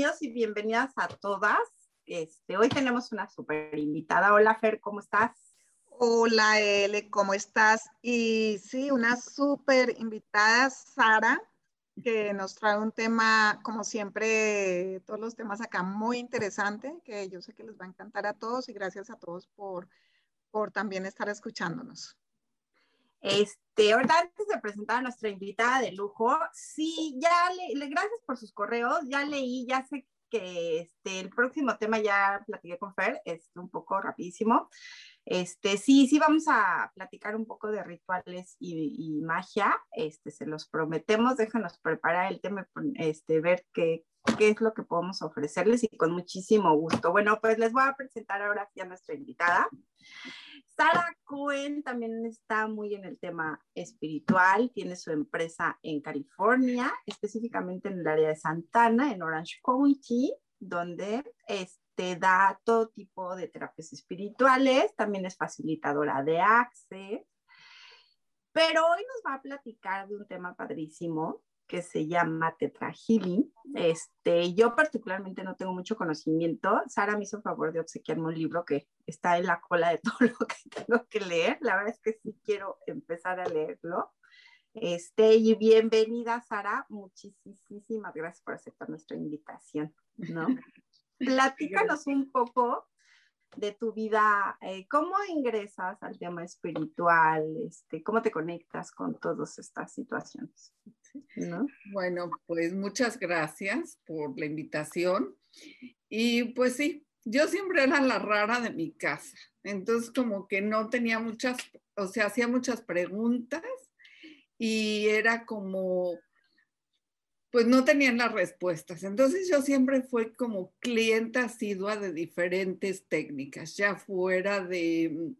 Bienvenidos y bienvenidas a todas. Este, hoy tenemos una super invitada. Hola Fer, ¿cómo estás? Hola Ele, ¿cómo estás? Y sí, una súper invitada, Sara, que nos trae un tema, como siempre, todos los temas acá muy interesante, que yo sé que les va a encantar a todos y gracias a todos por, por también estar escuchándonos. Este, ahorita antes de presentar a nuestra invitada de lujo, sí, ya le, gracias por sus correos, ya leí, ya sé que este, el próximo tema ya platiqué con Fer, es un poco rapidísimo. Este, sí, sí vamos a platicar un poco de rituales y, magia, este, se los prometemos, déjanos preparar el tema, este, ver qué, qué es lo que podemos ofrecerles y con muchísimo gusto. Bueno, pues les voy a presentar ahora a nuestra invitada. Sara Cohen también está muy en el tema espiritual, tiene su empresa en California, específicamente en el área de Santana, en Orange County, donde este, da todo tipo de terapias espirituales, también es facilitadora de Access, pero hoy nos va a platicar de un tema padrísimo que se llama Tetra Este, yo particularmente no tengo mucho conocimiento. Sara me hizo el favor de obsequiarme un libro que está en la cola de todo lo que tengo que leer. La verdad es que sí quiero empezar a leerlo. Este, y bienvenida, Sara. Muchísimas gracias por aceptar nuestra invitación. ¿no? Platícanos un poco de tu vida, eh, cómo ingresas al tema espiritual, este, cómo te conectas con todas estas situaciones. Bueno, pues muchas gracias por la invitación. Y pues sí, yo siempre era la rara de mi casa, entonces como que no tenía muchas, o sea, hacía muchas preguntas y era como, pues no tenían las respuestas. Entonces yo siempre fui como clienta asidua de diferentes técnicas, ya fuera de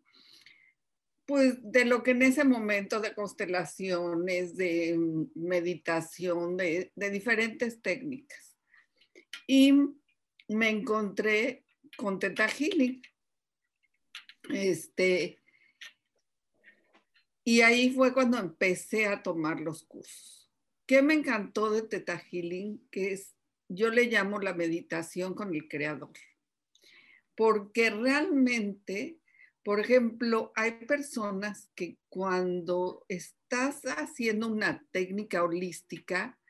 pues de lo que en ese momento de constelaciones, de meditación, de, diferentes técnicas. Y me encontré con Teta Healing. Este, y ahí fue cuando empecé a tomar los cursos. ¿Qué me encantó de Teta Healing? Que es, yo le llamo la meditación con el creador. Porque realmente por ejemplo, hay personas que cuando estás haciendo una técnica holística,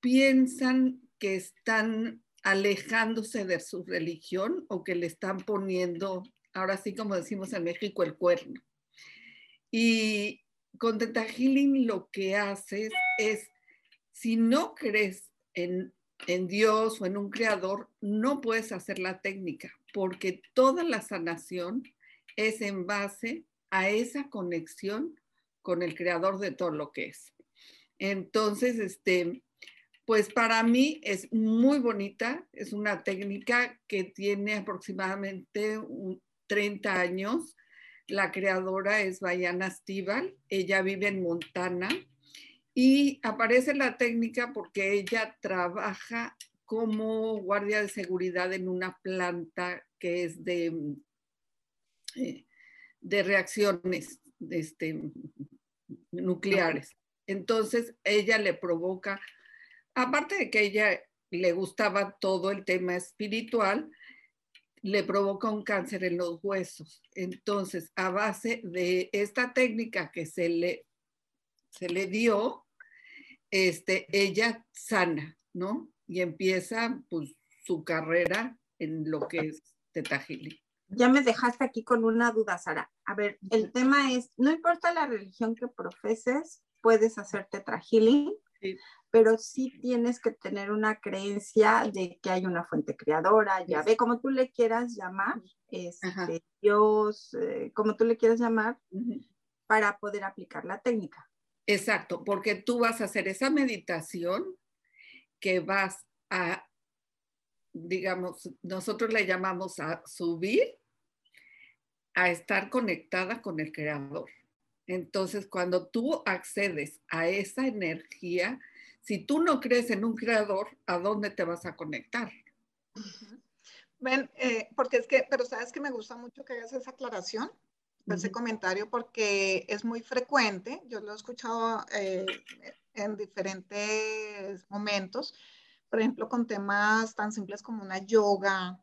piensan que están alejándose de su religión o que le están poniendo, ahora sí como decimos en México, el cuerno. Y con Teta Healing lo que haces es, si no crees en, Dios o en un creador, no puedes hacer la técnica, porque toda la sanación es en base a esa conexión con el creador de todo lo que es. Entonces, este, pues para mí es muy bonita, es una técnica que tiene aproximadamente 30 años. La creadora es Bayana Stival, ella vive en Montana y aparece la técnica porque ella trabaja como guardia de seguridad en una planta que es de de reacciones este, nucleares. Entonces, ella le provoca, aparte de que ella le gustaba todo el tema espiritual, le provoca un cáncer en los huesos. Entonces, a base de esta técnica que se le, se le dio, este, ella sana, ¿no? Y empieza pues, su carrera en lo que es Teta ya me dejaste aquí con una duda, Sara. A ver, el tema es, no importa la religión que profeses, puedes hacer tetra healing, pero sí tienes que tener una creencia de que hay una fuente creadora, ya ve, como tú le quieras llamar, este, Dios, eh, como tú le quieras llamar, para poder aplicar la técnica. Exacto, porque tú vas a hacer esa meditación que vas a digamos, nosotros le llamamos a subir, a estar conectada con el creador. Entonces, cuando tú accedes a esa energía, si tú no crees en un creador, ¿a dónde te vas a conectar? Ven, eh, porque es que, pero sabes que me gusta mucho que hagas esa aclaración, ese comentario, porque es muy frecuente, yo lo he escuchado eh, en diferentes momentos, por ejemplo, con temas tan simples como una yoga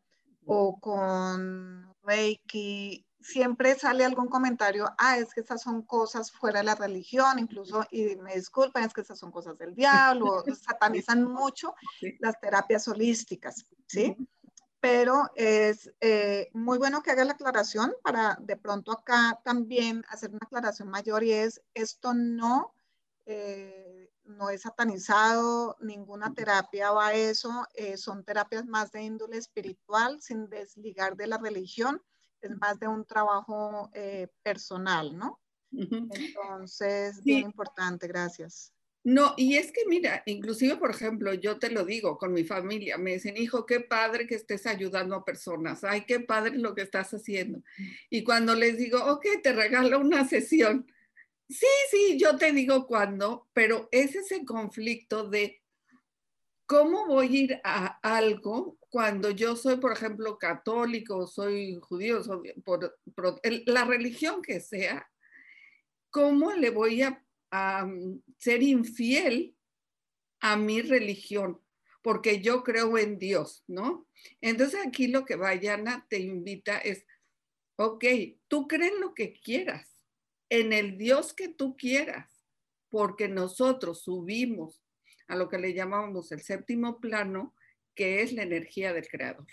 o con Reiki, siempre sale algún comentario, ah, es que estas son cosas fuera de la religión, incluso, y me disculpen, es que estas son cosas del diablo, satanizan mucho las terapias holísticas, ¿sí? Pero es eh, muy bueno que haga la aclaración para de pronto acá también hacer una aclaración mayor y es, esto no eh, no es satanizado, ninguna terapia va a eso, eh, son terapias más de índole espiritual, sin desligar de la religión, es más de un trabajo personal, ¿no? Entonces, bien importante, gracias. No, y es que mira, inclusive, por ejemplo, yo te lo digo con mi familia, me dicen, hijo, qué padre que estés ayudando a personas, ay, qué padre lo que estás haciendo. Y cuando les digo, ok, te regalo una sesión, Sí, sí, yo te digo cuándo, pero es ese conflicto de cómo voy a ir a algo cuando yo soy, por ejemplo, católico, soy judío, soy por, la religión que sea, ¿cómo le voy a, a ser infiel a mi religión? Porque yo creo en Dios, ¿no? Entonces aquí lo que Vayana te invita es, ok, tú crees lo que quieras en el Dios que tú quieras, porque nosotros subimos a lo que le llamamos el séptimo plano, que es la energía del creador.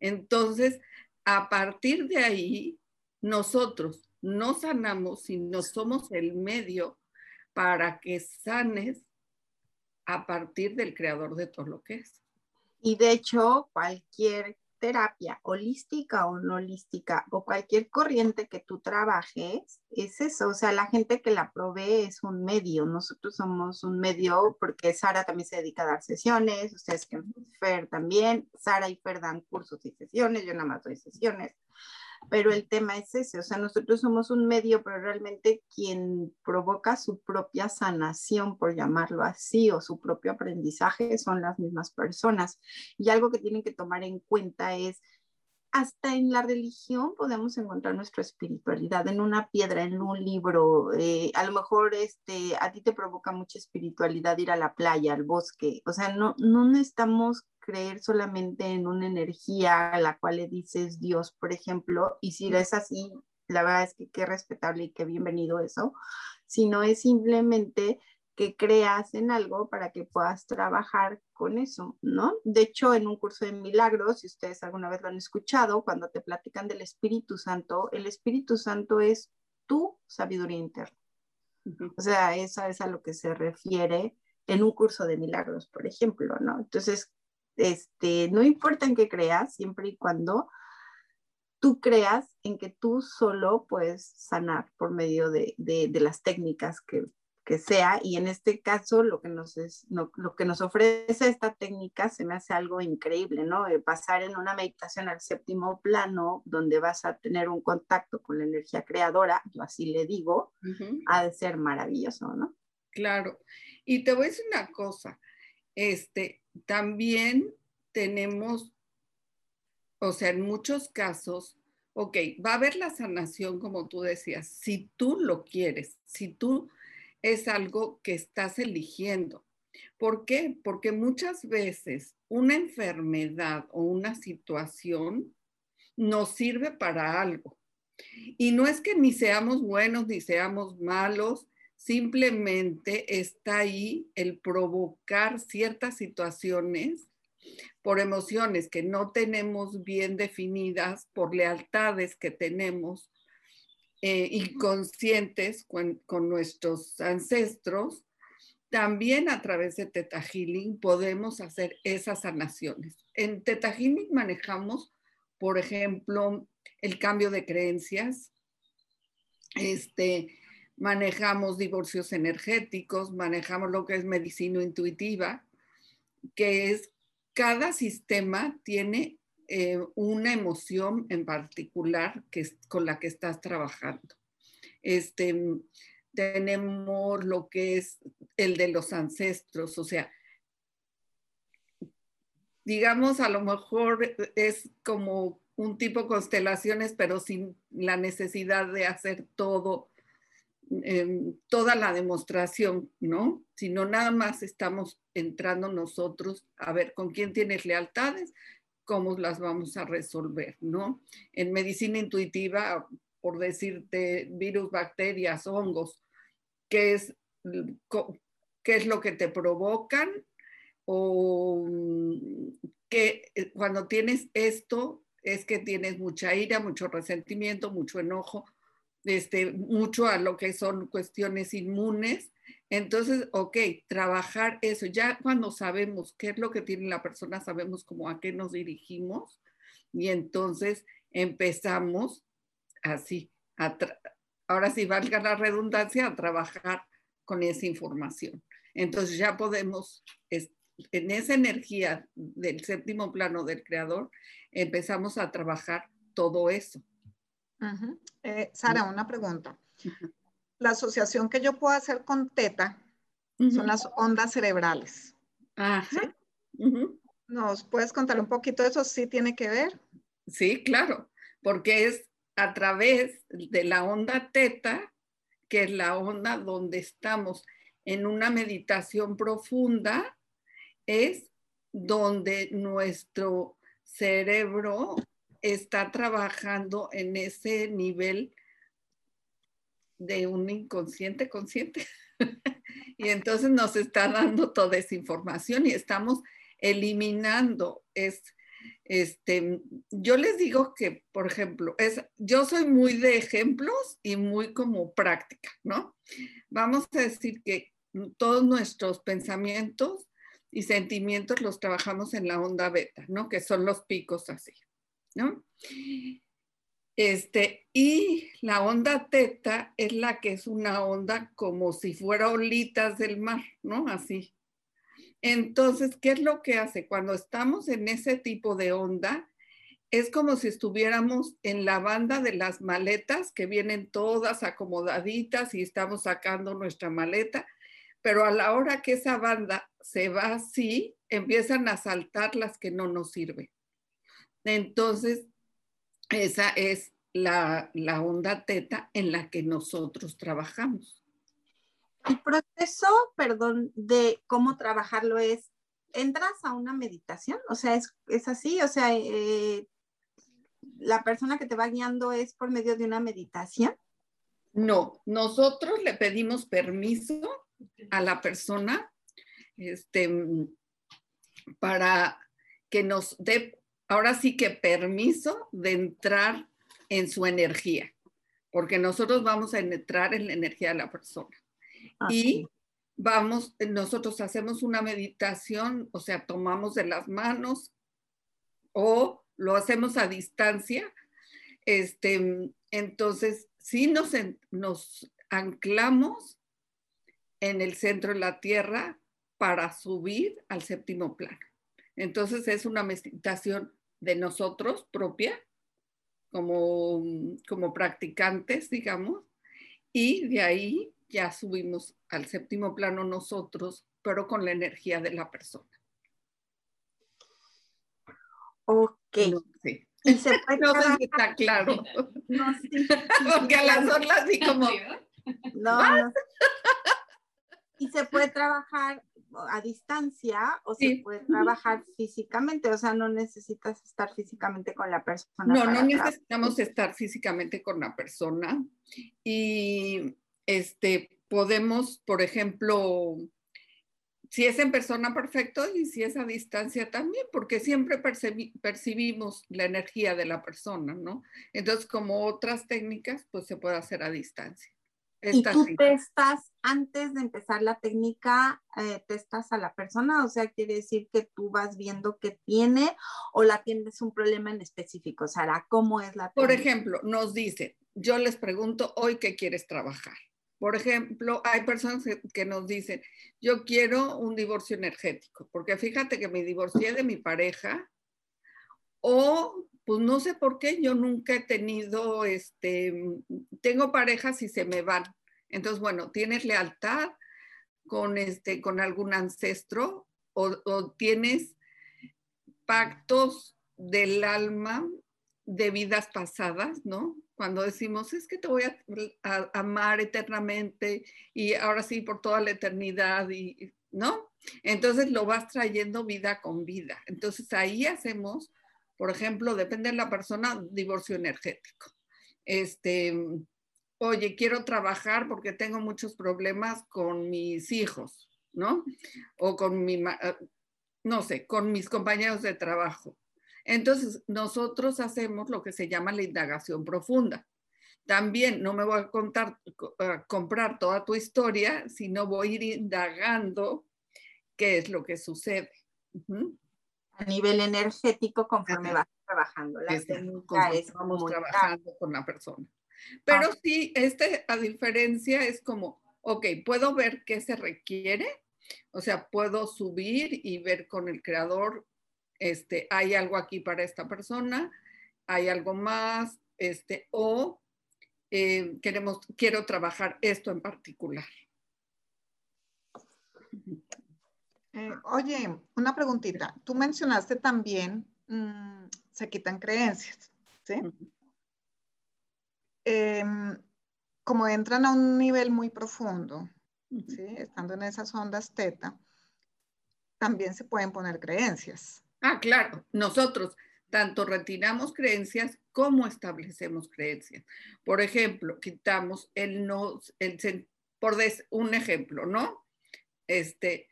Entonces, a partir de ahí, nosotros no sanamos, sino somos el medio para que sanes a partir del creador de todo lo que es. Y de hecho, cualquier terapia holística o no holística o cualquier corriente que tú trabajes, es eso, o sea, la gente que la provee es un medio, nosotros somos un medio porque Sara también se dedica a dar sesiones, ustedes que Fer también, Sara y Fer dan cursos y sesiones, yo nada más doy sesiones, pero el tema es ese, o sea, nosotros somos un medio, pero realmente quien provoca su propia sanación, por llamarlo así, o su propio aprendizaje son las mismas personas. Y algo que tienen que tomar en cuenta es, hasta en la religión podemos encontrar nuestra espiritualidad, en una piedra, en un libro, eh, a lo mejor este, a ti te provoca mucha espiritualidad ir a la playa, al bosque, o sea, no, no necesitamos creer solamente en una energía a la cual le dices Dios, por ejemplo, y si es así, la verdad es que qué respetable y qué bienvenido eso, sino es simplemente que creas en algo para que puedas trabajar con eso, ¿no? De hecho, en un curso de milagros, si ustedes alguna vez lo han escuchado, cuando te platican del Espíritu Santo, el Espíritu Santo es tu sabiduría interna. O sea, eso es a lo que se refiere en un curso de milagros, por ejemplo, ¿no? Entonces, este, no importa en qué creas, siempre y cuando tú creas en que tú solo puedes sanar por medio de, las técnicas que, sea. Y en este caso, lo que, nos lo que nos ofrece esta técnica se me hace algo increíble, ¿no? pasar en una meditación al séptimo plano, donde vas a tener un contacto con la energía creadora, yo así le digo, ha de ser maravilloso, ¿no? Claro. Y te voy a decir una cosa, este, también tenemos, o sea, en muchos casos, ok, va a haber la sanación, como tú decías, si tú lo quieres, si tú es algo que estás eligiendo. ¿Por qué? Porque muchas veces una enfermedad o una situación nos sirve para algo. Y no es que ni seamos buenos ni seamos malos, simplemente está ahí el provocar ciertas situaciones por emociones que no tenemos bien definidas, por lealtades que tenemos eh, inconscientes con, con, nuestros ancestros, también a través de Teta Healing podemos hacer esas sanaciones. En Teta Healing manejamos, por ejemplo, el cambio de creencias, este, manejamos divorcios energéticos, manejamos lo que es medicina intuitiva, que es cada sistema tiene eh, una emoción en particular que es con la que estás trabajando. Este, tenemos lo que es el de los ancestros, o sea, digamos, a lo mejor es como un tipo constelaciones, pero sin la necesidad de hacer todo, toda la demostración, ¿no? Sino nada más estamos entrando nosotros a ver con quién tienes lealtades, cómo las vamos a resolver, ¿no? En medicina intuitiva, por decirte, virus, bacterias, hongos, ¿qué es, es lo que te provocan? O que eh, cuando tienes esto es que tienes mucha ira, mucho resentimiento, mucho enojo, este, mucho a lo que son cuestiones inmunes. Entonces, ok, trabajar eso. Ya cuando sabemos qué es lo que tiene la persona, sabemos cómo a qué nos dirigimos y entonces empezamos así, ahora sí valga la redundancia, a trabajar con esa información. Entonces ya podemos, en esa energía del séptimo plano del creador, empezamos a trabajar todo eso. Eh, Sara, una pregunta. La asociación que yo puedo hacer con teta son las ondas cerebrales. Ajá. ¿Nos puedes contar un poquito de eso? ¿Sí tiene que ver? Sí, claro, porque es a través de la onda teta, que es la onda donde estamos en una meditación profunda, es donde nuestro cerebro está trabajando en ese nivel de un inconsciente consciente. y entonces nos está dando toda esa información y estamos eliminando. Es, este, yo les digo que, por ejemplo, es, yo soy muy de ejemplos y muy como práctica, ¿no? Vamos a decir que todos nuestros pensamientos y sentimientos los trabajamos en la onda beta, ¿no? Que son los picos así. ¿No? Este, y la onda teta es la que es una onda como si fuera olitas del mar, ¿no? Así. Entonces, ¿qué es lo que hace? Cuando estamos en ese tipo de onda, es como si estuviéramos en la banda de las maletas que vienen todas acomodaditas y estamos sacando nuestra maleta, pero a la hora que esa banda se va así, empiezan a saltar las que no nos sirven. Entonces, esa es la, onda teta en la que nosotros trabajamos. El proceso, perdón, de cómo trabajarlo es, entras a una meditación, o sea, es, así, o sea, eh, la persona que te va guiando es por medio de una meditación. No, nosotros le pedimos permiso a la persona este, para que nos dé ahora sí que permiso de entrar en su energía, porque nosotros vamos a entrar en la energía de la persona. Y vamos, nosotros hacemos una meditación, o sea, tomamos de las manos o lo hacemos a distancia. Este, entonces, sí nos, nos anclamos en el centro de la tierra para subir al séptimo plano. Entonces es una meditación de nosotros propia, como, como practicantes, digamos, y de ahí ya subimos al séptimo plano nosotros, pero con la energía de la persona. Ok. sí. Y se puede no sé si está claro. No, sí. Porque a las olas así como... No, no. Y se puede trabajar a distancia o se puede trabajar físicamente, o sea, no necesitas estar físicamente con la persona. No, no necesitamos estar físicamente con la persona y este podemos, por ejemplo, si es en persona, perfecto, y si es a distancia también, porque siempre percibimos la energía de la persona, ¿no? Entonces, como otras técnicas, pues se puede hacer a distancia. ¿Y tú testas, antes de empezar la técnica, eh, testas a la persona? O sea, quiere decir que tú vas viendo qué tiene o la tienes un problema en específico. Sara, ¿cómo es la técnica? Por ejemplo, nos dice, yo les pregunto, ¿hoy qué quieres trabajar? Por ejemplo, hay personas que nos dicen, yo quiero un divorcio energético, porque fíjate que me divorcié de mi pareja o pues no sé por qué, yo nunca he tenido, este, tengo parejas y se me van. Entonces, bueno, ¿tienes lealtad con, este, con algún ancestro o, tienes pactos del alma de vidas pasadas, ¿no? Cuando decimos, es que te voy a, a, amar eternamente y ahora sí por toda la eternidad, y, ¿no? Entonces lo vas trayendo vida con vida. Entonces ahí hacemos por ejemplo, depende de la persona, divorcio energético. Este, oye, quiero trabajar porque tengo muchos problemas con mis hijos, ¿no? O con mi, eh, no sé, con mis compañeros de trabajo. Entonces, nosotros hacemos lo que se llama la indagación profunda. También no me voy a contar, comprar toda tu historia, sino voy a ir indagando qué es lo que sucede a nivel energético conforme vas trabajando. La es vamos trabajando con la persona. Pero ah. sí, este, a diferencia, es como, ok, puedo ver qué se requiere, o sea, puedo subir y ver con el creador, este, hay algo aquí para esta persona, hay algo más, este, o eh, queremos, quiero trabajar esto en particular. Eh, oye, una preguntita. Tú mencionaste también, mm, se quitan creencias, ¿sí? Em, como entran a un nivel muy profundo, ¿sí? Estando en esas ondas teta, también se pueden poner creencias. Ah, claro. Nosotros tanto retiramos creencias como establecemos creencias. Por ejemplo, quitamos el no, el, por un ejemplo, ¿no? Este,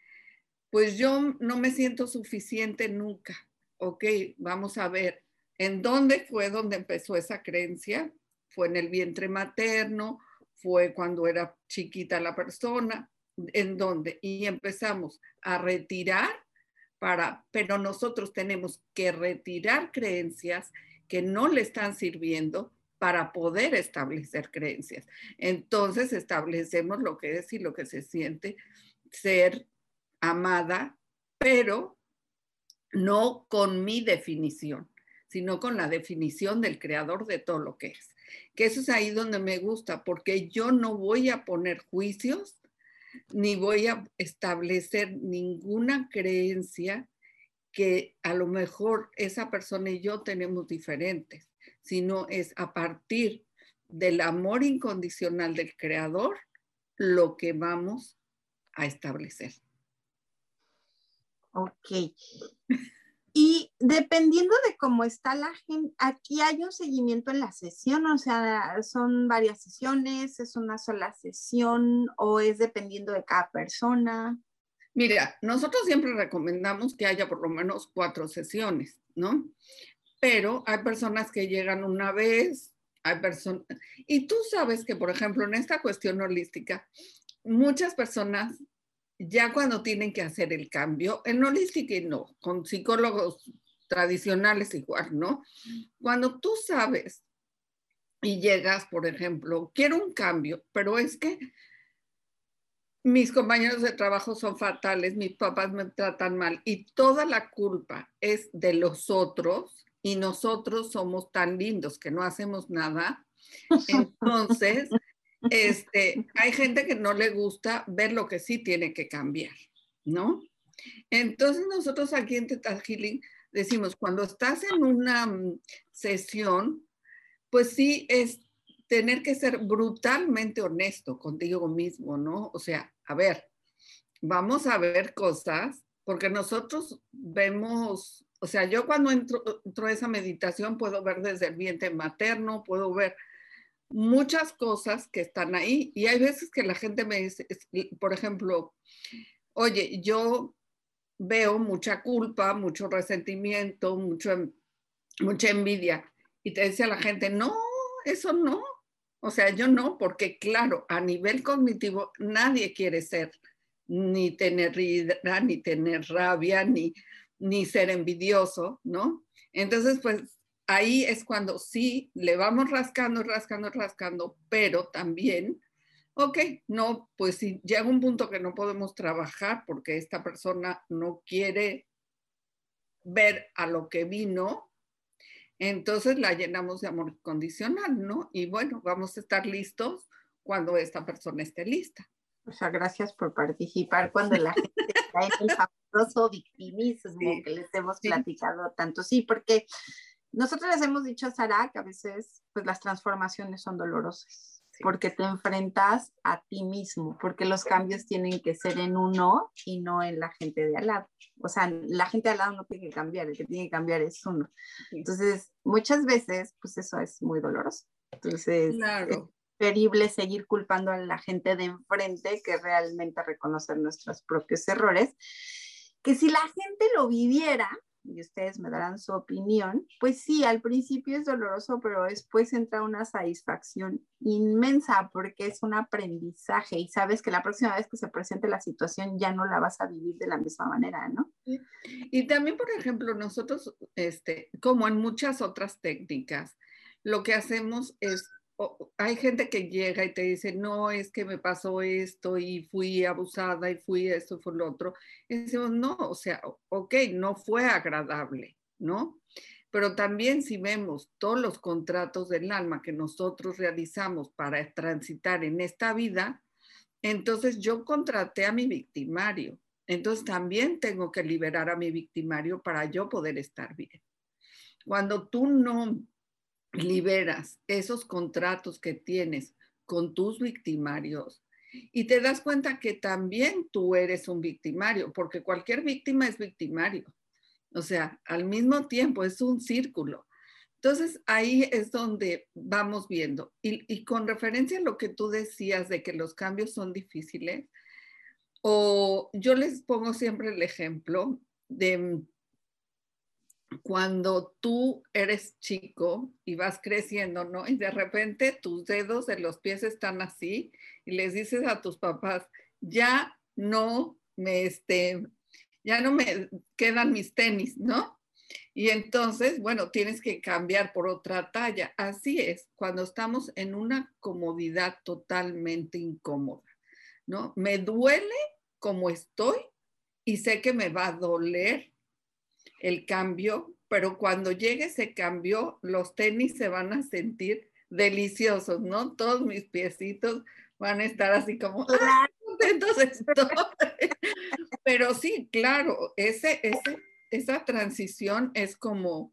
pues yo no me siento suficiente nunca. Ok, vamos a ver, ¿en dónde fue donde empezó esa creencia? ¿Fue en el vientre materno? ¿Fue cuando era chiquita la persona? ¿En dónde? Y empezamos a retirar para, pero nosotros tenemos que retirar creencias que no le están sirviendo para poder establecer creencias. Entonces establecemos lo que es y lo que se siente ser amada, pero no con mi definición, sino con la definición del creador de todo lo que es. Que eso es ahí donde me gusta, porque yo no voy a poner juicios ni voy a establecer ninguna creencia que a lo mejor esa persona y yo tenemos diferentes, sino es a partir del amor incondicional del creador lo que vamos a establecer. Ok. Y dependiendo de cómo está la gente, aquí hay un seguimiento en la sesión, o sea, son varias sesiones, es una sola sesión o es dependiendo de cada persona. Mira, nosotros siempre recomendamos que haya por lo menos cuatro sesiones, ¿no? Pero hay personas que llegan una vez, hay personas, y tú sabes que, por ejemplo, en esta cuestión holística, muchas personas ya cuando tienen que hacer el cambio, en holística y no, con psicólogos tradicionales igual, ¿no? Cuando tú sabes y llegas, por ejemplo, quiero un cambio, pero es que mis compañeros de trabajo son fatales, mis papás me tratan mal y toda la culpa es de los otros y nosotros somos tan lindos que no hacemos nada. Entonces, este, hay gente que no le gusta ver lo que sí tiene que cambiar, ¿no? Entonces nosotros aquí en Teta Healing decimos, cuando estás en una mm, sesión, pues sí es tener que ser brutalmente honesto contigo mismo, ¿no? O sea, a ver, vamos a ver cosas, porque nosotros vemos, o sea, yo cuando entro, entro a esa meditación puedo ver desde el vientre materno, puedo ver muchas cosas que están ahí y hay veces que la gente me dice, por ejemplo, oye, yo veo mucha culpa, mucho resentimiento, mucho, mucha envidia. Y te decía la gente, no, eso no. O sea, yo no, porque claro, a nivel cognitivo nadie quiere ser, ni tener ira, ni tener rabia, ni, ni ser envidioso, ¿no? Entonces, pues ahí es cuando sí le vamos rascando, rascando, rascando, pero también ok, no, pues si llega un punto que no podemos trabajar porque esta persona no quiere ver a lo que vino, entonces la llenamos de amor condicional, ¿no? Y bueno, vamos a estar listos cuando esta persona esté lista. O sea, gracias por participar cuando la gente está en el famoso victimismo que les hemos platicado tanto. Sí, porque nosotros les hemos dicho a Sara que a veces pues las transformaciones son dolorosas porque te enfrentas a ti mismo, porque los cambios tienen que ser en uno y no en la gente de al lado. O sea, la gente de al lado no tiene que cambiar, el que tiene que cambiar es uno. Entonces, muchas veces, pues eso es muy doloroso. Entonces, es preferible seguir culpando a la gente de enfrente que realmente reconocer nuestros propios errores. Que si la gente lo viviera, y ustedes me darán su opinión, pues sí, al principio es doloroso, pero después entra una satisfacción inmensa porque es un aprendizaje y sabes que la próxima vez que se presente la situación ya no la vas a vivir de la misma manera, ¿no? Y también, por ejemplo, nosotros, este, como en muchas otras técnicas, lo que hacemos es hay gente que llega y te dice, no, es que me pasó esto y fui abusada y fui esto fue lo otro. Y decimos, no, o sea, ok, no fue agradable, ¿no? Pero también si vemos todos los contratos del alma que nosotros realizamos para transitar en esta vida, entonces yo contraté a mi victimario. Entonces también tengo que liberar a mi victimario para yo poder estar bien. Cuando tú no liberas esos contratos que tienes con tus victimarios y te das cuenta que también tú eres un victimario, porque cualquier víctima es victimario. O sea, al mismo tiempo es un círculo. Entonces ahí es donde vamos viendo. Y, y, con referencia a lo que tú decías de que los cambios son difíciles, o yo les pongo siempre el ejemplo de cuando tú eres chico y vas creciendo, ¿no? Y de repente tus dedos de los pies están así y les dices a tus papás, ya no me, este, ya no me quedan mis tenis, ¿no? Y entonces, bueno, tienes que cambiar por otra talla. Así es, cuando estamos en una comodidad totalmente incómoda, ¿no? Me duele como estoy y sé que me va a doler el cambio, pero cuando llegue ese cambio, los tenis se van a sentir deliciosos, ¿no? Todos mis piecitos van a estar así como, ¡ah, entonces Pero sí, claro, ese, ese, esa transición es como...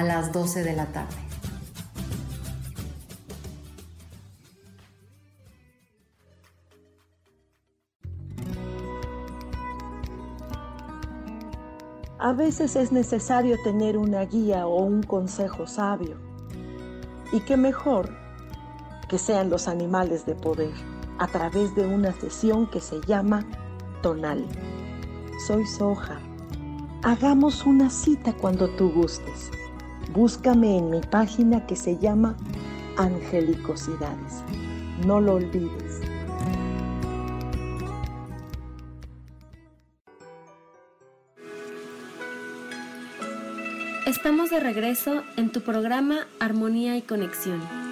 a las 12 de la tarde. A veces es necesario tener una guía o un consejo sabio. Y qué mejor que sean los animales de poder a través de una sesión que se llama Tonal. Soy Soja. Hagamos una cita cuando tú gustes. Búscame en mi página que se llama Angelicosidades. No lo olvides. Estamos de regreso en tu programa Armonía y Conexión.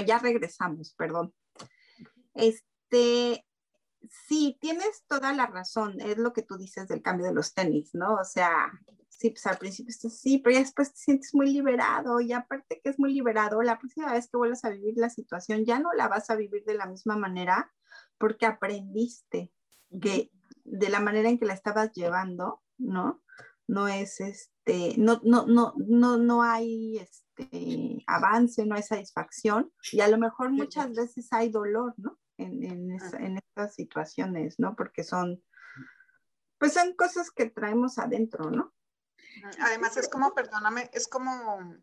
Ya regresamos, perdón. Este, sí, tienes toda la razón, es lo que tú dices del cambio de los tenis, ¿no? O sea, sí, pues al principio estás así, pero ya después te sientes muy liberado y aparte que es muy liberado, la próxima vez que vuelvas a vivir la situación ya no la vas a vivir de la misma manera porque aprendiste que de la manera en que la estabas llevando, ¿no? No es este, no, no, no, no, no hay este este, avance, no hay satisfacción y a lo mejor muchas veces hay dolor, ¿no? En, en, estas situaciones, ¿no? Porque son, pues son cosas que traemos adentro, ¿no? Además es como, perdóname, es como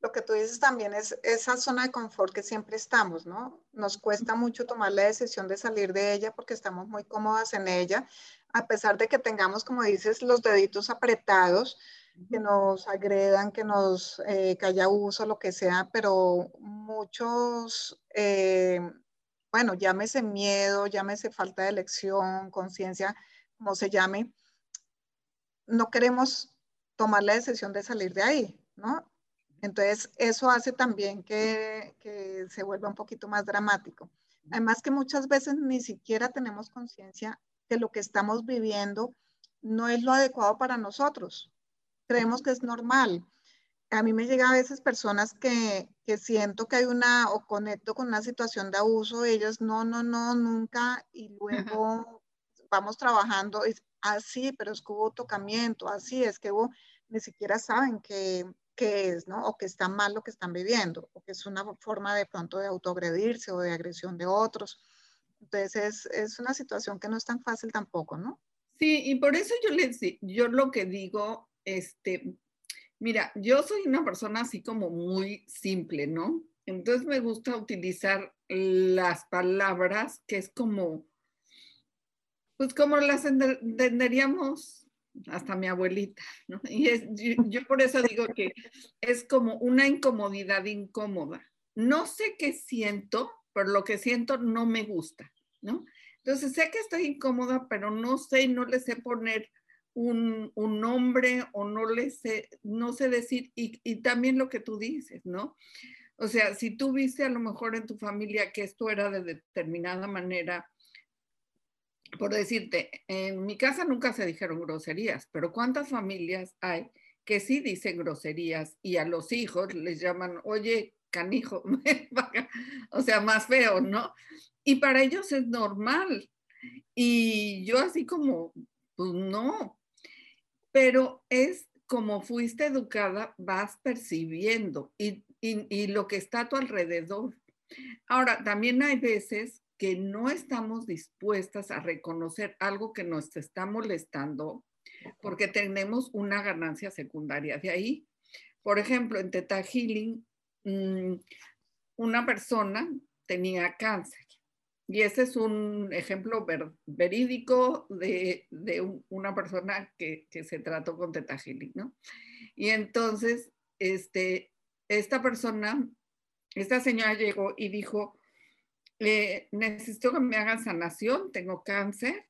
lo que tú dices también es esa zona de confort que siempre estamos, ¿no? Nos cuesta mucho tomar la decisión de salir de ella porque estamos muy cómodas en ella, a pesar de que tengamos, como dices, los deditos apretados, que nos agredan, que nos eh, calla uso, lo que sea, pero muchos, eh, bueno, llámese miedo, llámese falta de elección, conciencia, como se llame, no queremos tomar la decisión de salir de ahí, ¿no? Entonces, eso hace también que, que se vuelva un poquito más dramático. Además que muchas veces ni siquiera tenemos conciencia que lo que estamos viviendo no es lo adecuado para nosotros creemos que es normal. A mí me llega a veces personas que, que siento que hay una o conecto con una situación de abuso, ellas no, no, no, nunca, y luego vamos trabajando, así, ah, pero es que hubo tocamiento, así es que hubo, ni siquiera saben qué, qué es, ¿no? O que está mal lo que están viviendo, o que es una forma de pronto de autoagredirse o de agresión de otros. Entonces es, es, una situación que no es tan fácil tampoco, ¿no? Sí, y por eso yo les yo lo que digo este, mira, yo soy una persona así como muy simple, ¿no? Entonces me gusta utilizar las palabras que es como, pues como las entenderíamos hasta mi abuelita, ¿no? Y yo, por eso digo que es como una incomodidad incómoda. No sé qué siento, pero lo que siento no me gusta, ¿no? Entonces sé que estoy incómoda, pero no sé, no le sé poner un, nombre o no le sé, no sé decir, y, también lo que tú dices, ¿no? O sea, si tú viste a lo mejor en tu familia que esto era de determinada manera, por decirte, en mi casa nunca se dijeron groserías, pero ¿cuántas familias hay que sí dicen groserías y a los hijos les llaman, oye, canijo, o sea, más feo, ¿no? Y para ellos es normal. Y yo así como, pues no, pero es como fuiste educada, vas percibiendo y, lo que está a tu alrededor. Ahora, también hay veces que no estamos dispuestas a reconocer algo que nos está molestando porque tenemos una ganancia secundaria de ahí. Por ejemplo, en Teta Healing, mm, una persona tenía cáncer y ese es un ejemplo verídico de, una persona que, se trató con Teta ¿no? Y entonces, este, esta persona, esta señora llegó y dijo, eh, necesito que me hagan sanación, tengo cáncer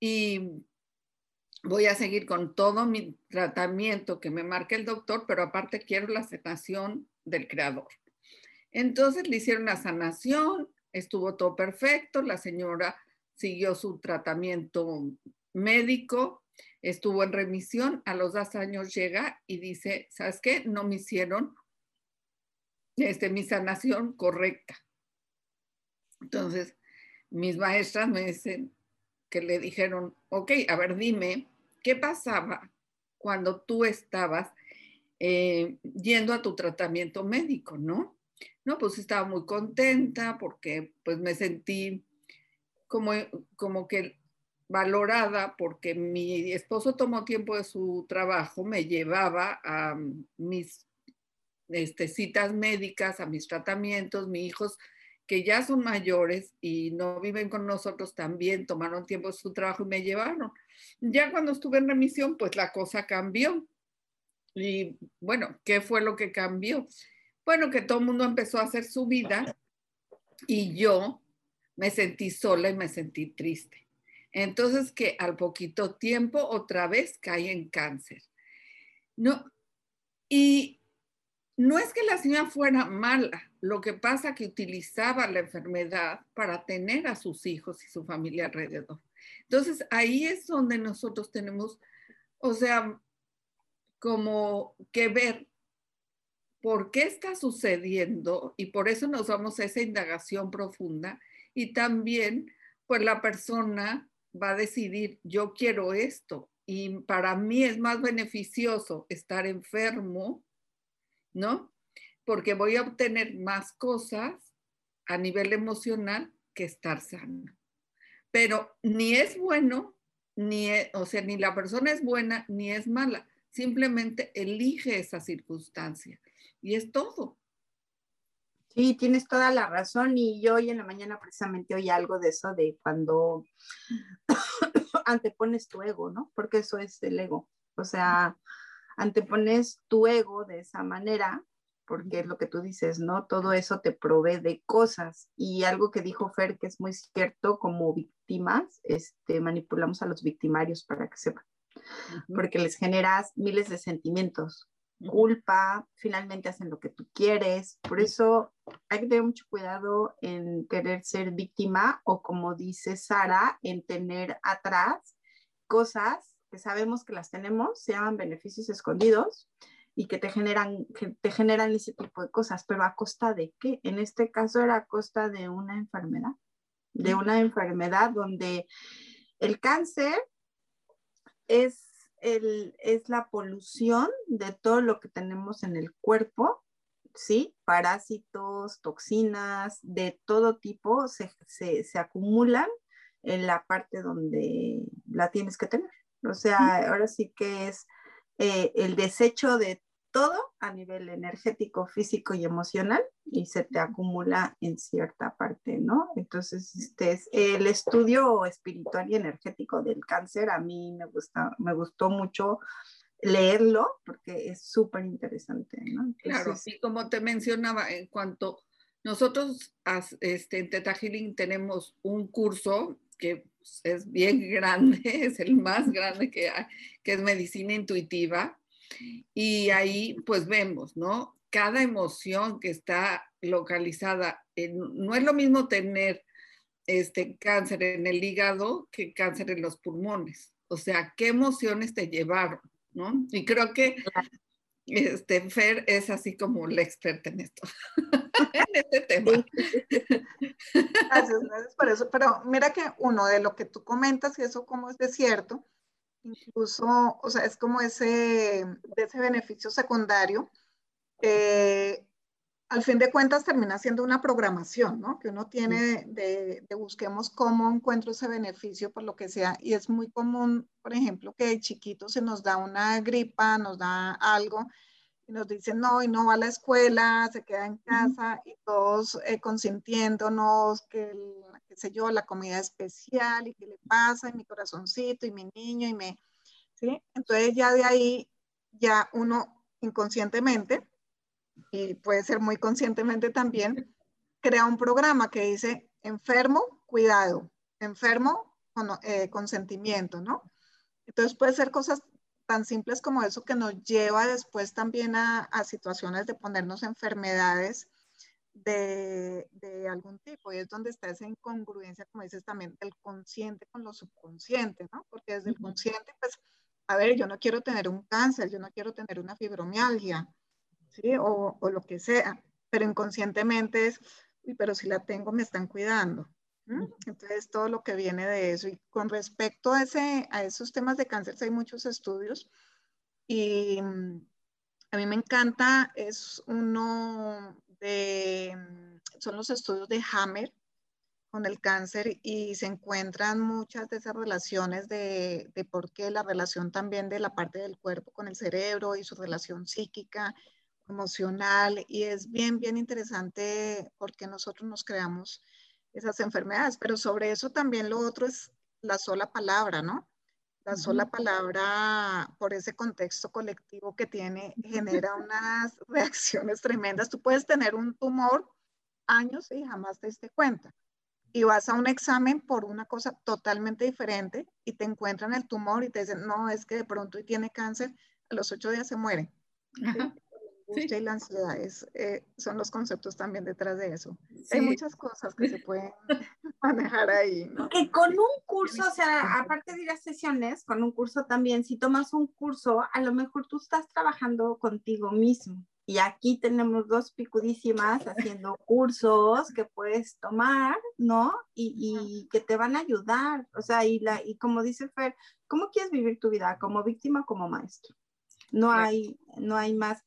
y voy a seguir con todo mi tratamiento que me marque el doctor, pero aparte quiero la sanación del creador. Entonces le hicieron la sanación, estuvo todo perfecto, la señora siguió su tratamiento médico estuvo en remisión, a los dos años llega y dice, ¿sabes qué? No me hicieron este, mi sanación correcta. Entonces, mis maestras me dicen que le dijeron, ok, a ver, dime, ¿qué pasaba cuando tú estabas eh, yendo a tu tratamiento médico, no? No, pues estaba muy contenta porque pues me sentí como, como que valorada porque mi esposo tomó tiempo de su trabajo, me llevaba a mis este, citas médicas, a mis tratamientos, mis hijos que ya son mayores y no viven con nosotros también tomaron tiempo de su trabajo y me llevaron. Ya cuando estuve en remisión, pues la cosa cambió. Y bueno, ¿qué fue lo que cambió? Bueno, que todo el mundo empezó a hacer su vida y yo me sentí sola y me sentí triste. Entonces que al poquito tiempo otra vez caí en cáncer. No, y no es que la señora fuera mala, lo que pasa que utilizaba la enfermedad para tener a sus hijos y su familia alrededor. Entonces ahí es donde nosotros tenemos, o sea, como que ver por qué está sucediendo y por eso nos vamos a esa indagación profunda y también pues la persona va a decidir yo quiero esto y para mí es más beneficioso estar enfermo, ¿no? Porque voy a obtener más cosas a nivel emocional que estar sano. Pero ni es bueno, ni, e, o sea, ni la persona es buena ni es mala simplemente elige esa circunstancia y es todo. Sí, tienes toda la razón y yo hoy en la mañana precisamente oí algo de eso, de cuando antepones tu ego, ¿no? Porque eso es el ego. O sea, antepones tu ego de esa manera, porque es lo que tú dices, ¿no? Todo eso te provee de cosas. Y algo que dijo Fer, que es muy cierto, como víctimas, este, manipulamos a los victimarios para que sepan porque les generas miles de sentimientos, culpa, finalmente hacen lo que tú quieres. Por eso hay que tener mucho cuidado en querer ser víctima o como dice Sara, en tener atrás cosas que sabemos que las tenemos, se llaman beneficios escondidos y que te generan, que te generan ese tipo de cosas, pero a costa de qué? En este caso era a costa de una enfermedad, de una enfermedad donde el cáncer es, el, es la polución de todo lo que tenemos en el cuerpo, ¿sí? Parásitos, toxinas, de todo tipo se, se, acumulan en la parte donde la tienes que tener. O sea, ahora sí que es eh, el desecho de todo a nivel energético, físico y emocional y se te acumula en cierta parte, ¿no? Entonces, este es el estudio espiritual y energético del cáncer. A mí me gusta, me gustó mucho leerlo porque es súper interesante, ¿no? claro, y como te mencionaba, en cuanto nosotros este, en Teta Healing tenemos un curso que es bien grande, es el más grande que hay, que es medicina intuitiva y ahí pues vemos, ¿no? Cada emoción que está localizada, no es lo mismo tener este cáncer en el hígado que cáncer en los pulmones. O sea, ¿qué emociones te llevaron? ¿no? Y creo que este, Fer es así como la experta en esto, en este tema. Gracias, gracias por eso. Pero mira que uno de lo que tú comentas, y eso como es de cierto, incluso, o sea, es como ese, de ese beneficio secundario, eh, al fin de cuentas termina siendo una programación, ¿no? Que uno tiene de, de, busquemos cómo encuentro ese beneficio por lo que sea. Y es muy común, por ejemplo, que de chiquito se nos da una gripa, nos da algo, y nos dicen, no, y no va a la escuela, se queda en casa, y todos eh, consintiéndonos que el, qué sé yo, la comida especial y qué le pasa, y mi corazoncito, y mi niño, y me, ¿sí? Entonces ya de ahí, ya uno inconscientemente, y puede ser muy conscientemente también, crea un programa que dice, enfermo, cuidado, enfermo, con, eh, consentimiento, ¿no? Entonces puede ser cosas tan simples como eso que nos lleva después también a, a situaciones de ponernos enfermedades de, de, algún tipo y es donde está esa incongruencia, como dices también, del consciente con lo subconsciente, ¿no? Porque desde el consciente, pues a ver, yo no quiero tener un cáncer, yo no quiero tener una fibromialgia, ¿sí? O, o lo que sea, pero inconscientemente es, pero si la tengo, me están cuidando. Entonces, todo lo que viene de eso. Y con respecto a, ese, a esos temas de cáncer, hay muchos estudios y mm, a mí me encanta, es uno mm, son los estudios de Hammer con el cáncer y se encuentran muchas de esas relaciones de, de por qué la relación también de la parte del cuerpo con el cerebro y su relación psíquica, emocional y es bien, bien interesante porque nosotros nos creamos esas enfermedades, pero sobre eso también lo otro es la sola palabra, ¿no? La sola palabra, por ese contexto colectivo que tiene, genera unas reacciones tremendas. Tú puedes tener un tumor años y jamás te diste cuenta. Y vas a un examen por una cosa totalmente diferente y te encuentran el tumor y te dicen, no, es que de pronto y tiene cáncer, a los ocho días se muere angustia y la ansiedad eh, son los conceptos también detrás de eso. Hay muchas cosas que se pueden manejar ahí. ¿no? Que con un curso, o sea, aparte de ir a sesiones, con un curso también, si tomas un curso, a lo mejor tú estás trabajando contigo mismo. Y aquí tenemos dos picudísimas haciendo cursos que puedes tomar, ¿no? Y, y, que te van a ayudar. O sea, y, la, y como dice Fer, ¿cómo quieres vivir tu vida? ¿Como víctima o como maestro? No hay, no hay más.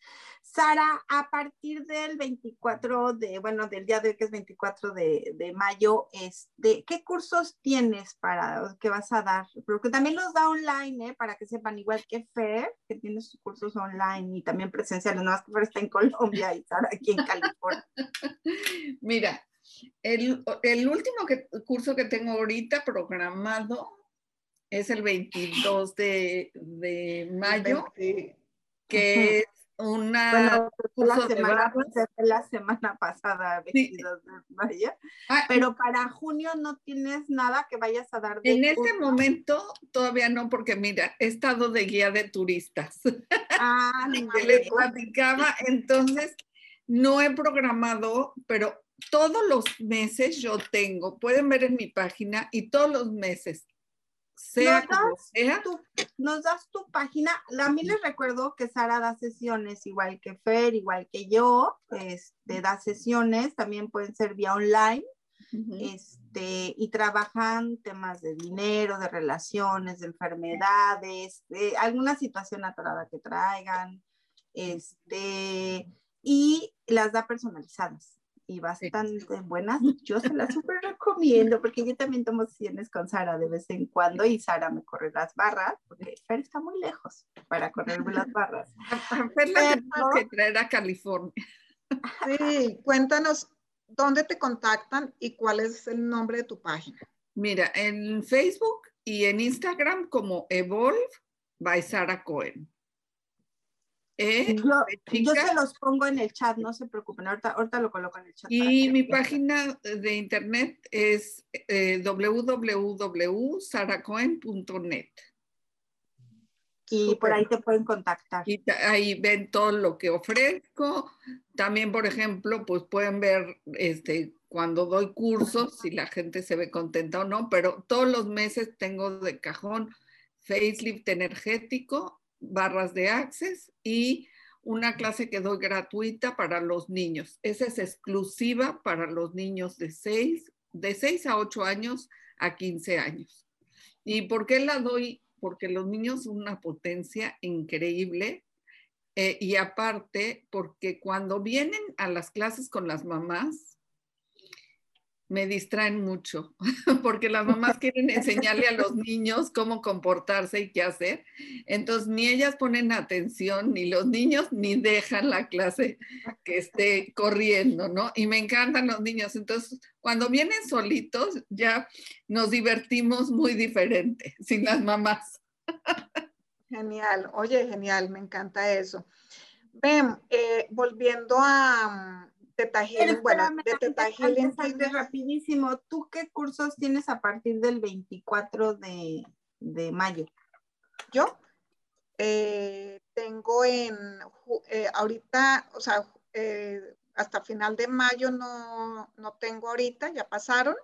Sara, a partir del 24 de, bueno, del día de hoy que es 24 de, de, mayo, este, ¿qué cursos tienes para que vas a dar? Porque también los da online, ¿eh? para que sepan, igual que Fer, que tiene sus cursos online y también presenciales, no más que Fer está en Colombia y Sara aquí en California. Mira, el, el último que, curso que tengo ahorita programado es el 22 de, de mayo, que es una bueno, la semana, la semana pasada, 22 de mayo, ah, pero para junio no tienes nada que vayas a dar. De en este momento todavía no, porque mira, he estado de guía de turistas. Ah, que les platicaba, entonces no he programado, pero todos los meses yo tengo, pueden ver en mi página y todos los meses sea nos das tu página. A mí les recuerdo que Sara da sesiones igual que Fer, igual que yo, este, da sesiones, también pueden ser vía online. este, y trabajan temas de dinero, de relaciones, de enfermedades, de alguna situación atorada que traigan, este, y las da personalizadas y bastante buenas. Yo se las súper recomiendo porque yo también tomo sesiones con Sara de vez en cuando y Sara me corre las barras porque Fer está muy lejos para correrme las barras. Fer la que traer a California. Sí, cuéntanos dónde te contactan y cuál es el nombre de tu página. Mira, en Facebook y en Instagram como Evolve by Sara Cohen. ¿Eh? Yo, se los pongo en el chat, no se preocupen, ahorita, ahorita lo coloco en el chat. Y mi página de internet es eh, www.saracoen.net. Y por ahí te pueden contactar. Y ahí ven todo lo que ofrezco. También, por ejemplo, pues pueden ver este, cuando doy cursos, si la gente se ve contenta o no, pero todos los meses tengo de cajón facelift energético barras de Access y una clase que doy gratuita para los niños. Esa es exclusiva para los niños de 6, de 6 a 8 años a 15 años. ¿Y por qué la doy? Porque los niños son una potencia increíble eh, y aparte porque cuando vienen a las clases con las mamás, me distraen mucho, porque las mamás quieren enseñarle a los niños cómo comportarse y qué hacer. Entonces, ni ellas ponen atención, ni los niños, ni dejan la clase que esté corriendo, ¿no? Y me encantan los niños. Entonces, cuando vienen solitos, ya nos divertimos muy diferente, sin las mamás. Genial, oye, genial, me encanta eso. Ven, eh, volviendo a, Teta Healing, bueno, de Teta Healing. rapidísimo, ¿tú qué cursos tienes a partir del 24 de, de mayo? ¿Yo? Eh, tengo en, eh, ahorita, o sea, eh, hasta final de mayo no, no tengo ahorita, ya pasaron.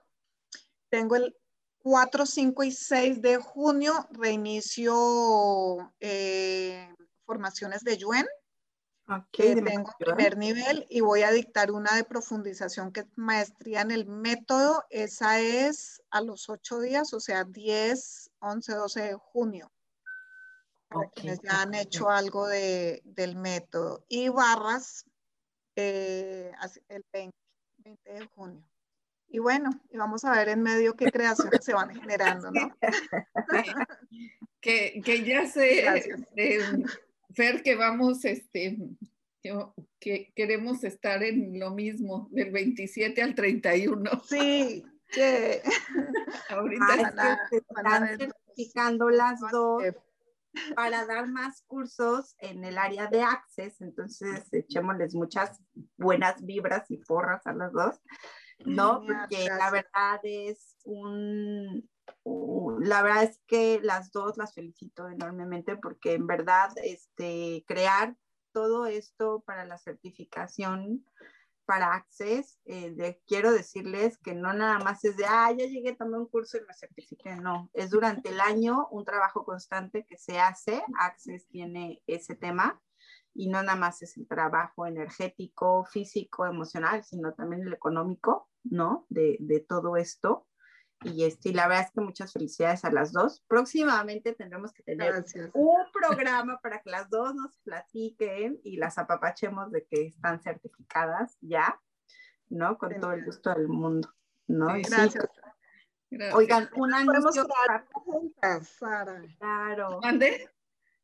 Tengo el 4, 5 y 6 de junio reinicio eh, formaciones de Yuen. Okay, tengo primer nivel y voy a dictar una de profundización que es maestría en el método. Esa es a los 8 días, o sea, 10, 11, 12 de junio. Para quienes ya han hecho algo de, del método. Y barras eh, el 20, 20 de junio. Y bueno, y vamos a ver en medio qué creaciones se van generando, ¿no? que, que, ya este, Fer, que vamos, este, que, queremos estar en lo mismo, del 27 al 31. Sí, que ahorita están certificando las dos para dar más cursos en el área de Access, entonces echémosles muchas buenas vibras y porras a las dos. ¿no? Porque la verdad es un, la verdad es que las dos las felicito enormemente porque en verdad este, crear todo esto para la certificación para Access, eh, quiero decirles que no nada más es de, ah, ya llegué, tomé un curso y me certifiqué, no, es durante el año un trabajo constante que se hace, Access tiene ese tema y no nada más es el trabajo energético, físico, emocional, sino también el económico ¿no? De, de todo esto. Y, este, y la verdad es que muchas felicidades a las dos. Próximamente tendremos que tener un programa para que las dos nos platiquen y las apapachemos de que están certificadas ya, ¿no? Con todo el gusto del mundo, ¿no? gracias. Oigan, un anuncio. Podemos juntas, Sara. Claro. ¿Mande?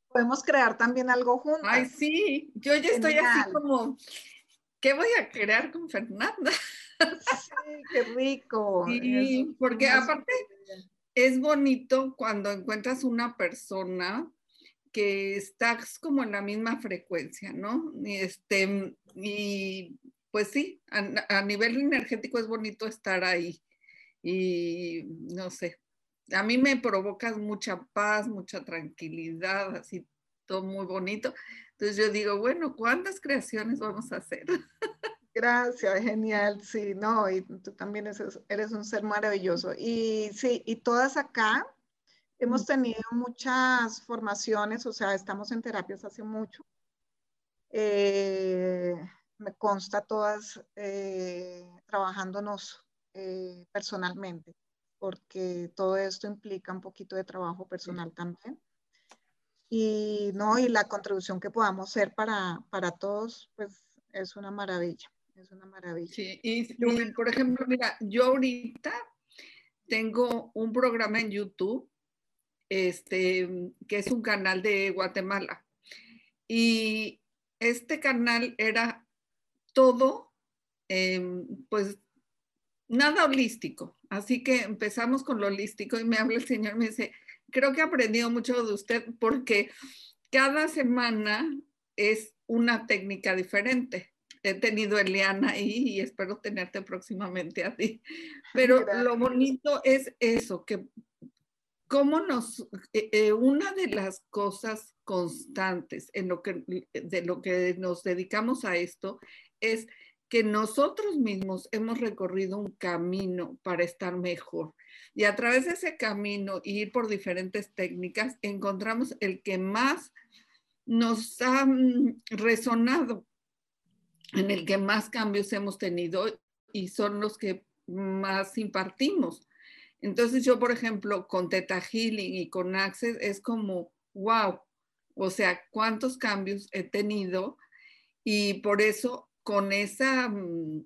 Podemos crear también algo juntas. Ay, sí, yo ya estoy así como, ¿qué voy a crear con Fernanda? Sí, qué rico. Sí, porque aparte es bonito cuando encuentras una persona que estás como en la misma frecuencia, ¿no? Y, este, y pues sí, a, nivel energético es bonito estar ahí. Y no sé, a mí me provocas mucha paz, mucha tranquilidad, así todo muy bonito. Entonces yo digo, bueno, ¿cuántas creaciones vamos a hacer? Gracias, genial, sí, no, y tú también eres, un ser maravilloso. Y sí, y todas acá hemos tenido muchas formaciones, o sea, estamos en terapias hace mucho. Eh, me consta todas eh, trabajándonos eh, personalmente, porque todo esto implica un poquito de trabajo personal también. Y no, y la contribución que podamos hacer para, para todos, pues es una maravilla. Es una maravilla. Sí, y, por ejemplo, mira, yo ahorita tengo un programa en YouTube, este, que es un canal de Guatemala. Y este canal era todo, em, pues, nada holístico. Así que empezamos con lo holístico y me habla el Señor, me dice, creo que he aprendido mucho de usted porque cada semana es una técnica diferente he tenido Eliana ahí y espero tenerte próximamente a ti. Pero lo bonito es eso, que cómo nos, eh, eh, una de las cosas constantes en lo que, de lo que nos dedicamos a esto es que nosotros mismos hemos recorrido un camino para estar mejor. Y a través de ese camino, ir por diferentes técnicas, encontramos el que más nos ha resonado en el que más cambios hemos tenido y son los que más impartimos. Entonces yo, por ejemplo, con Teta Healing y con Access es como, wow, o sea, cuántos cambios he tenido y por eso con esa mm,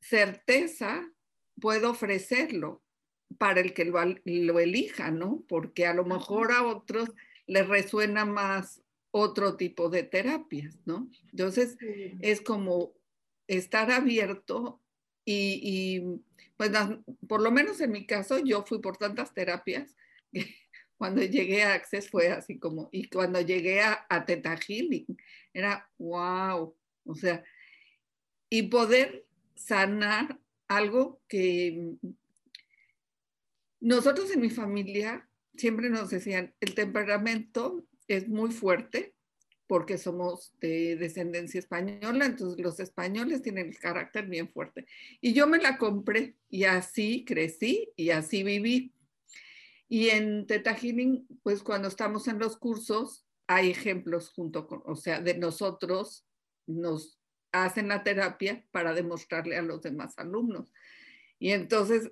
certeza puedo ofrecerlo para el que lo, lo, elija, ¿no? Porque a lo mejor a otros les resuena más otro tipo de terapias, ¿no? Entonces, es como estar abierto y, pues por lo menos en mi caso, yo fui por tantas terapias cuando llegué a Access fue así como, y cuando llegué a, a Teta Healing, era wow, o sea, y poder sanar algo que nosotros en mi familia siempre nos decían, el temperamento es muy fuerte, porque somos de descendencia española, entonces los españoles tienen el carácter bien fuerte. Y yo me la compré y así crecí y así viví. Y en Teta pues cuando estamos en los cursos, hay ejemplos junto con, o sea, de nosotros nos hacen la terapia para demostrarle a los demás alumnos. Y entonces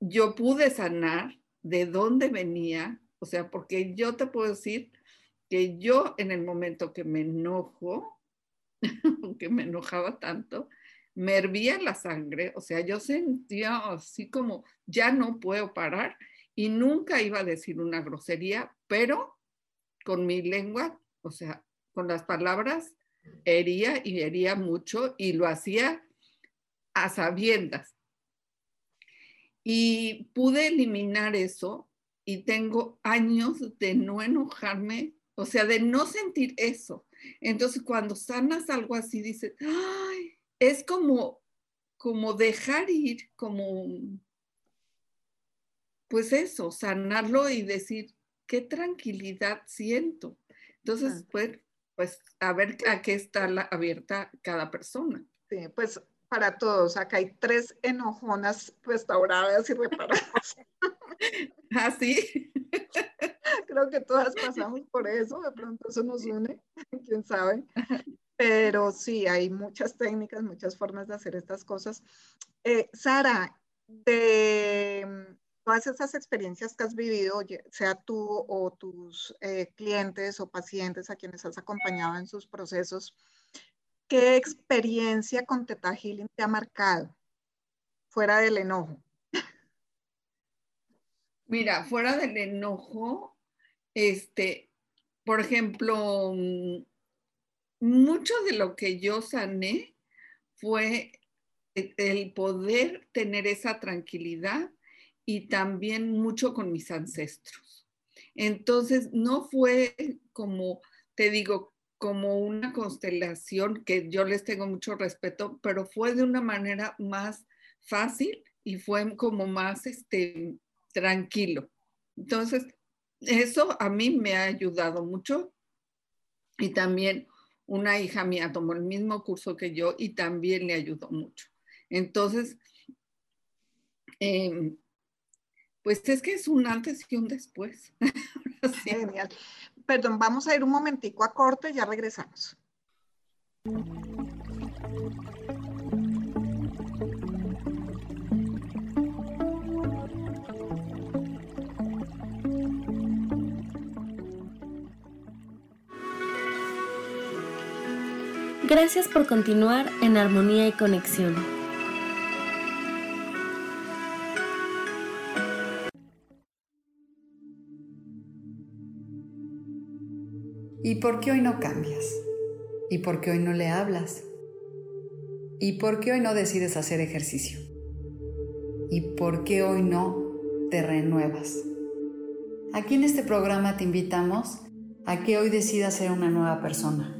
yo pude sanar de dónde venía, o sea, porque yo te puedo decir que yo en el momento que me enojo, que me enojaba tanto, me hervía la sangre, o sea, yo sentía así como, ya no puedo parar y nunca iba a decir una grosería, pero con mi lengua, o sea, con las palabras, hería y hería mucho y lo hacía a sabiendas. Y pude eliminar eso y tengo años de no enojarme, o sea, de no sentir eso. Entonces, cuando sanas algo así, dices, ay, es como, como dejar ir, como, pues eso, sanarlo y decir, qué tranquilidad siento. Entonces, pues, pues a ver a qué está la, abierta cada persona. Sí, pues para todos. Acá hay tres enojonas restauradas y reparadas. ¿Ah, sí? Creo que todas pasamos por eso, de pronto eso nos une, quién sabe. Pero sí, hay muchas técnicas, muchas formas de hacer estas cosas. Eh, Sara, de mm, todas esas experiencias que has vivido, sea tú o tus eh, clientes o pacientes a quienes has acompañado en sus procesos, ¿Qué experiencia con Teta Healing te ha marcado fuera del enojo? Mira, fuera del enojo, este, por ejemplo, mm, mucho de lo que yo sané fue el poder tener esa tranquilidad y también mucho con mis ancestros. Entonces, no fue como, te digo, como una constelación que yo les tengo mucho respeto, pero fue de una manera más fácil y fue como más este, tranquilo. Entonces, eso a mí me ha ayudado mucho y también una hija mía tomó el mismo curso que yo y también le ayudó mucho. Entonces, em, pues es que es un antes y un después. Genial. Perdón, vamos a ir un momentico a corte ya regresamos. Gracias por continuar en armonía y conexión. ¿Y por qué hoy no cambias? ¿Y por qué hoy no le hablas? ¿Y por qué hoy no decides hacer ejercicio? ¿Y por qué hoy no te renuevas? Aquí en este programa te invitamos a que hoy decidas ser una nueva persona.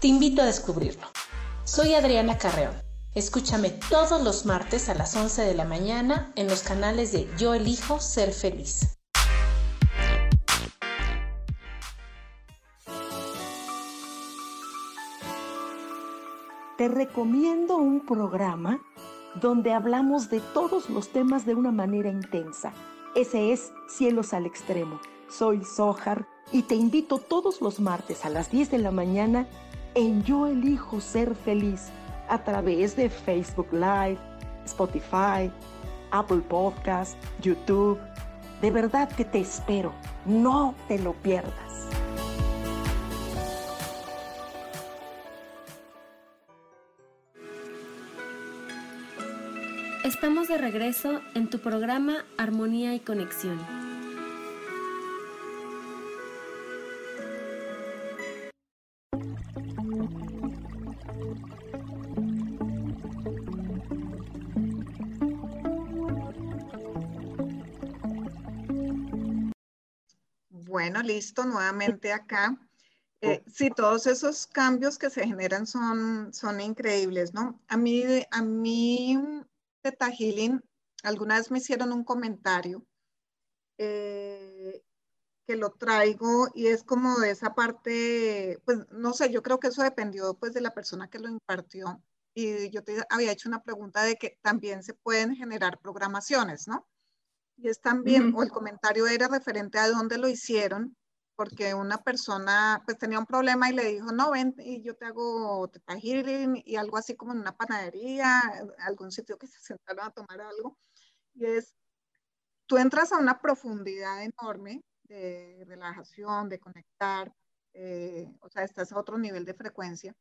Te invito a descubrirlo. Soy Adriana Carreón. Escúchame todos los martes a las 11 de la mañana en los canales de Yo Elijo Ser Feliz. te recomiendo un programa donde hablamos de todos los temas de una manera intensa. Ese es Cielos al Extremo. Soy Sohar y te invito todos los martes a las 10 de la mañana en Yo Elijo Ser Feliz a través de Facebook Live, Spotify, Apple Podcast, YouTube. De verdad que te espero. No te lo pierdas. Estamos de regreso en tu programa Armonía y Conexión. Bueno, listo, nuevamente acá. Eh, sí, todos esos cambios que se generan son, son increíbles, ¿no? A mí, a mí, Teta Healing, alguna vez me hicieron un comentario eh, que lo traigo y es como de esa parte, pues no sé, yo creo que eso dependió pues de la persona que lo impartió y yo te había hecho una pregunta de que también se pueden generar programaciones, ¿no? Y es también, o el comentario era referente a dónde lo hicieron, porque una persona pues tenía un problema y le dijo, no, ven y yo te hago healing y algo así como en una panadería, algún sitio que se sentaron a tomar algo. Y es, tú entras a una profundidad enorme de relajación, de conectar, eh, o sea, estás a otro nivel de frecuencia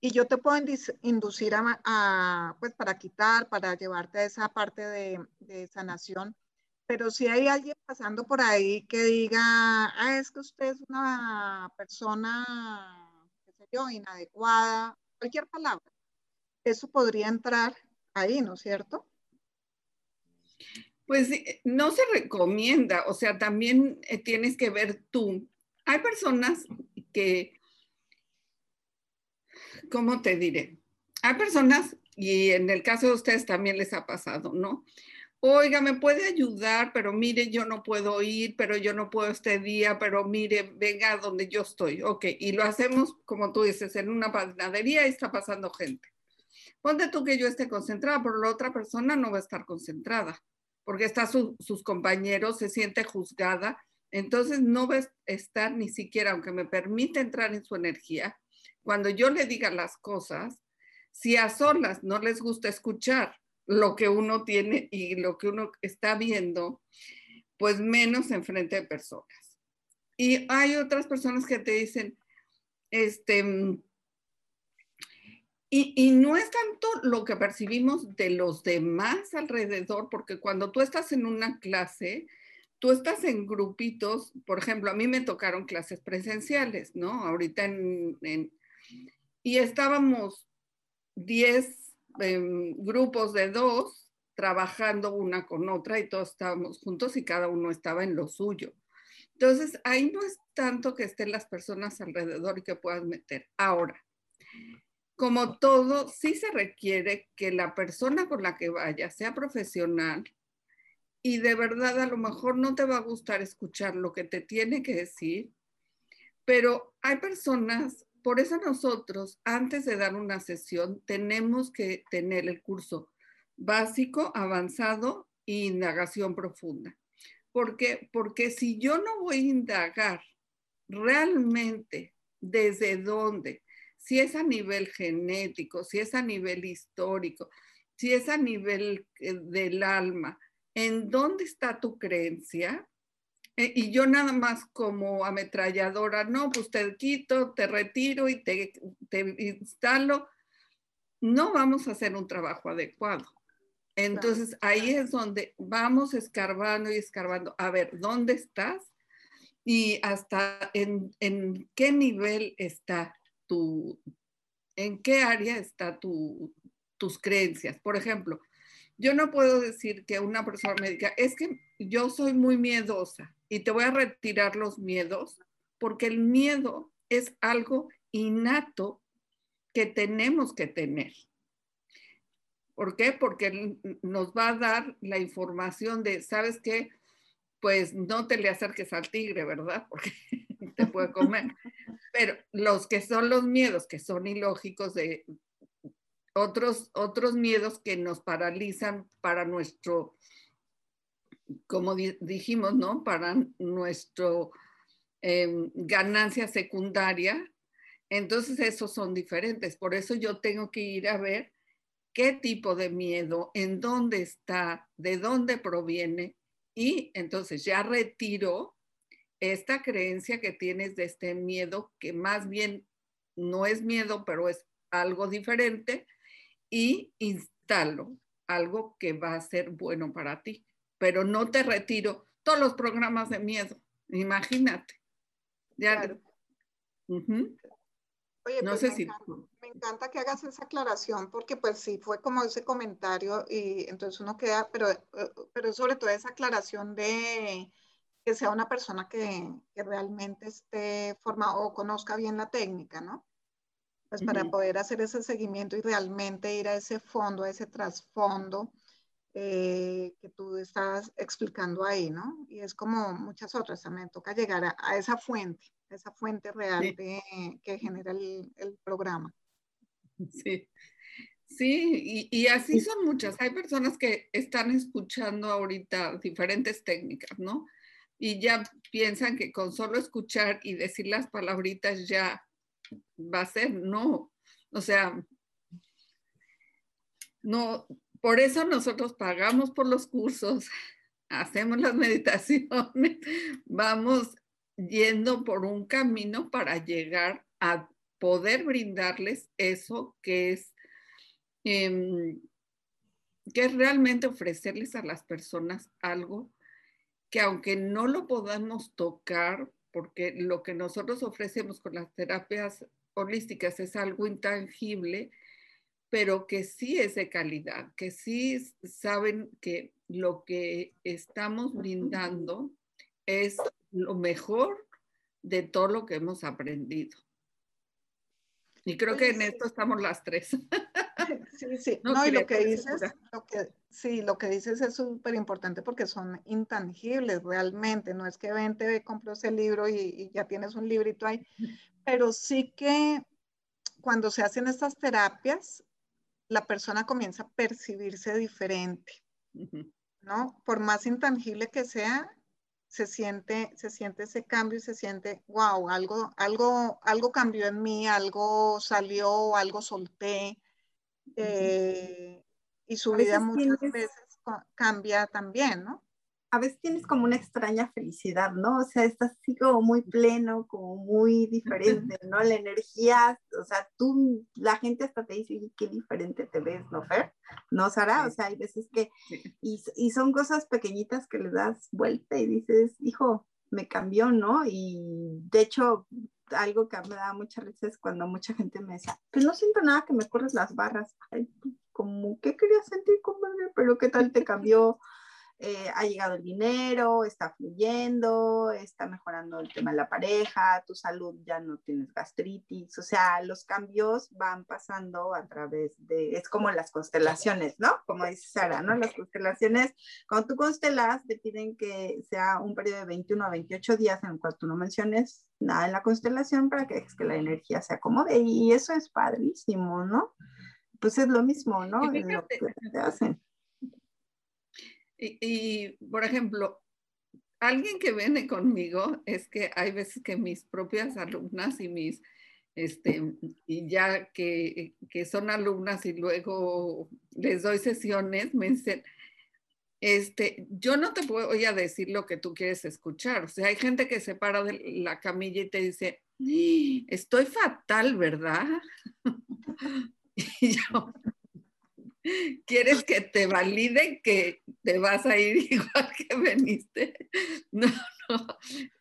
y yo te puedo inducir a, pues para quitar, para llevarte a esa parte de, de, sanación. Pero si hay alguien pasando por ahí que diga, ah, es que usted es una persona, qué sé yo, inadecuada, cualquier palabra, eso podría entrar ahí, ¿no es cierto? Pues no se recomienda, o sea, también eh, tienes que ver tú. Hay personas que ¿cómo te diré? Hay personas, y en el caso de ustedes también les ha pasado, ¿no? Oiga, me puede ayudar, pero mire, yo no puedo ir, pero yo no puedo este día, pero mire, venga donde yo estoy. Ok, y lo hacemos, como tú dices, en una panadería y está pasando gente. Ponte tú que yo esté concentrada, pero la otra persona no va a estar concentrada, porque está sus compañeros, se siente juzgada, entonces no va a estar ni siquiera, aunque me permite entrar en su energía, cuando yo le diga las cosas, si a solas no les gusta escuchar lo que uno tiene y lo que uno está viendo, pues menos en frente de personas. Y hay otras personas que te dicen, este, y, y, no es tanto lo que percibimos de los demás alrededor, porque cuando tú estás en una clase, tú estás en grupitos, por ejemplo, a mí me tocaron clases presenciales, ¿no? Ahorita en, en, y estábamos 10 em, grupos de dos trabajando una con otra y todos estábamos juntos y cada uno estaba en lo suyo. Entonces, ahí no es tanto que estén las personas alrededor y que puedas meter. Ahora, como todo, sí se requiere que la persona con la que vaya sea profesional y de verdad a lo mejor no te va a gustar escuchar lo que te tiene que decir, pero hay personas por eso nosotros, antes de dar una sesión, tenemos que tener el curso básico, avanzado e indagación profunda. ¿Por qué? Porque si yo no voy a indagar realmente desde dónde, si es a nivel genético, si es a nivel histórico, si es a nivel eh, del alma, en dónde está tu creencia, y yo nada más como ametralladora, no, pues te quito, te retiro y te, te instalo, no vamos a hacer un trabajo adecuado. Entonces ahí es donde vamos escarbando y escarbando. A ver, ¿dónde estás? Y hasta en, en qué nivel está tu, en qué área está tu, tus creencias. Por ejemplo, yo no puedo decir que una persona me diga, es que yo soy muy miedosa y te voy a retirar los miedos, porque el miedo es algo innato que tenemos que tener. ¿Por qué? Porque nos va a dar la información de, ¿sabes qué? Pues no te le acerques al tigre, ¿verdad? Porque te puede comer. Pero los que son los miedos, que son ilógicos de otros, otros miedos que nos paralizan para nuestro como dijimos, ¿no? Para nuestro em, ganancia secundaria. Entonces, esos son diferentes. Por eso yo tengo que ir a ver qué tipo de miedo, en dónde está, de dónde proviene. Y entonces ya retiro esta creencia que tienes de este miedo, que más bien no es miedo, pero es algo diferente, y instalo algo que va a ser bueno para ti pero no te retiro todos los programas de miedo, imagínate. Ya. Oye, no pues sé me, si... encanta, me encanta que hagas esa aclaración porque pues sí fue como ese comentario y entonces uno queda, pero, pero sobre todo esa aclaración de que sea una persona que, que realmente esté formada o conozca bien la técnica, ¿no? Pues para poder hacer ese seguimiento y realmente ir a ese fondo, a ese trasfondo eh, que tú estás explicando ahí, ¿no? Y es como muchas otras, también toca llegar a, esa fuente, a esa fuente real que genera el, el, programa. Sí, sí, y, y, así son muchas. Hay personas que están escuchando ahorita diferentes técnicas, ¿no? Y ya piensan que con solo escuchar y decir las palabritas ya va a ser, no. O sea, no, por eso nosotros pagamos por los cursos, hacemos las meditaciones, vamos yendo por un camino para llegar a poder brindarles eso que es, em, que es realmente ofrecerles a las personas algo que aunque no lo podamos tocar, porque lo que nosotros ofrecemos con las terapias holísticas es algo intangible, pero que sí es de calidad, que sí saben que lo que estamos brindando es lo mejor de todo lo que hemos aprendido. Y creo que en esto estamos las tres. Sí, sí. No, y lo que dices, lo que, sí, lo que dices es súper importante porque son intangibles realmente. No es que ven, te compro ese libro y, y ya tienes un librito ahí, pero sí que cuando se hacen estas terapias, la persona comienza a percibirse diferente, ¿no? Por más intangible que sea, se siente, se siente ese cambio y se siente, wow, algo, algo, algo cambió en mí, algo salió, algo solté. Eh, y su vida muchas veces cambia también, ¿no? A veces tienes como una extraña felicidad, ¿no? O sea, estás así como muy pleno, como muy diferente, ¿no? La energía, o sea, tú, la gente hasta te dice, qué diferente te ves, ¿no, Fer? ¿No, Sara? O sea, hay veces que, y, y, son cosas pequeñitas que le das vuelta y dices, hijo, me cambió, ¿no? Y de hecho, algo que me da mucha risa es cuando mucha gente me dice, pues no siento nada que me corres las barras. Ay, como, ¿qué querías sentir, comadre? Pero ¿qué tal te cambió? Eh, ha llegado el dinero, está fluyendo, está mejorando el tema de la pareja, tu salud ya no tienes gastritis, o sea, los cambios van pasando a través de, es como las constelaciones, ¿no? Como dice Sara, ¿no? Las constelaciones, cuando tú constelas, te piden que sea un periodo de 21 a 28 días en el cual tú no menciones nada en la constelación para que, que la energía se acomode y eso es padrísimo, ¿no? Pues es lo mismo, ¿no? Lo que te hacen. Y, por ejemplo, alguien que viene conmigo es que hay veces que mis propias alumnas y mis, este, y ya que, que son alumnas y luego les doy sesiones, me dicen, este, yo no te voy a decir lo que tú quieres escuchar. O sea, hay gente que se para de la camilla y te dice, estoy fatal, ¿verdad? y yo, ¿Quieres que te valide que te vas a ir igual que veniste? No, no,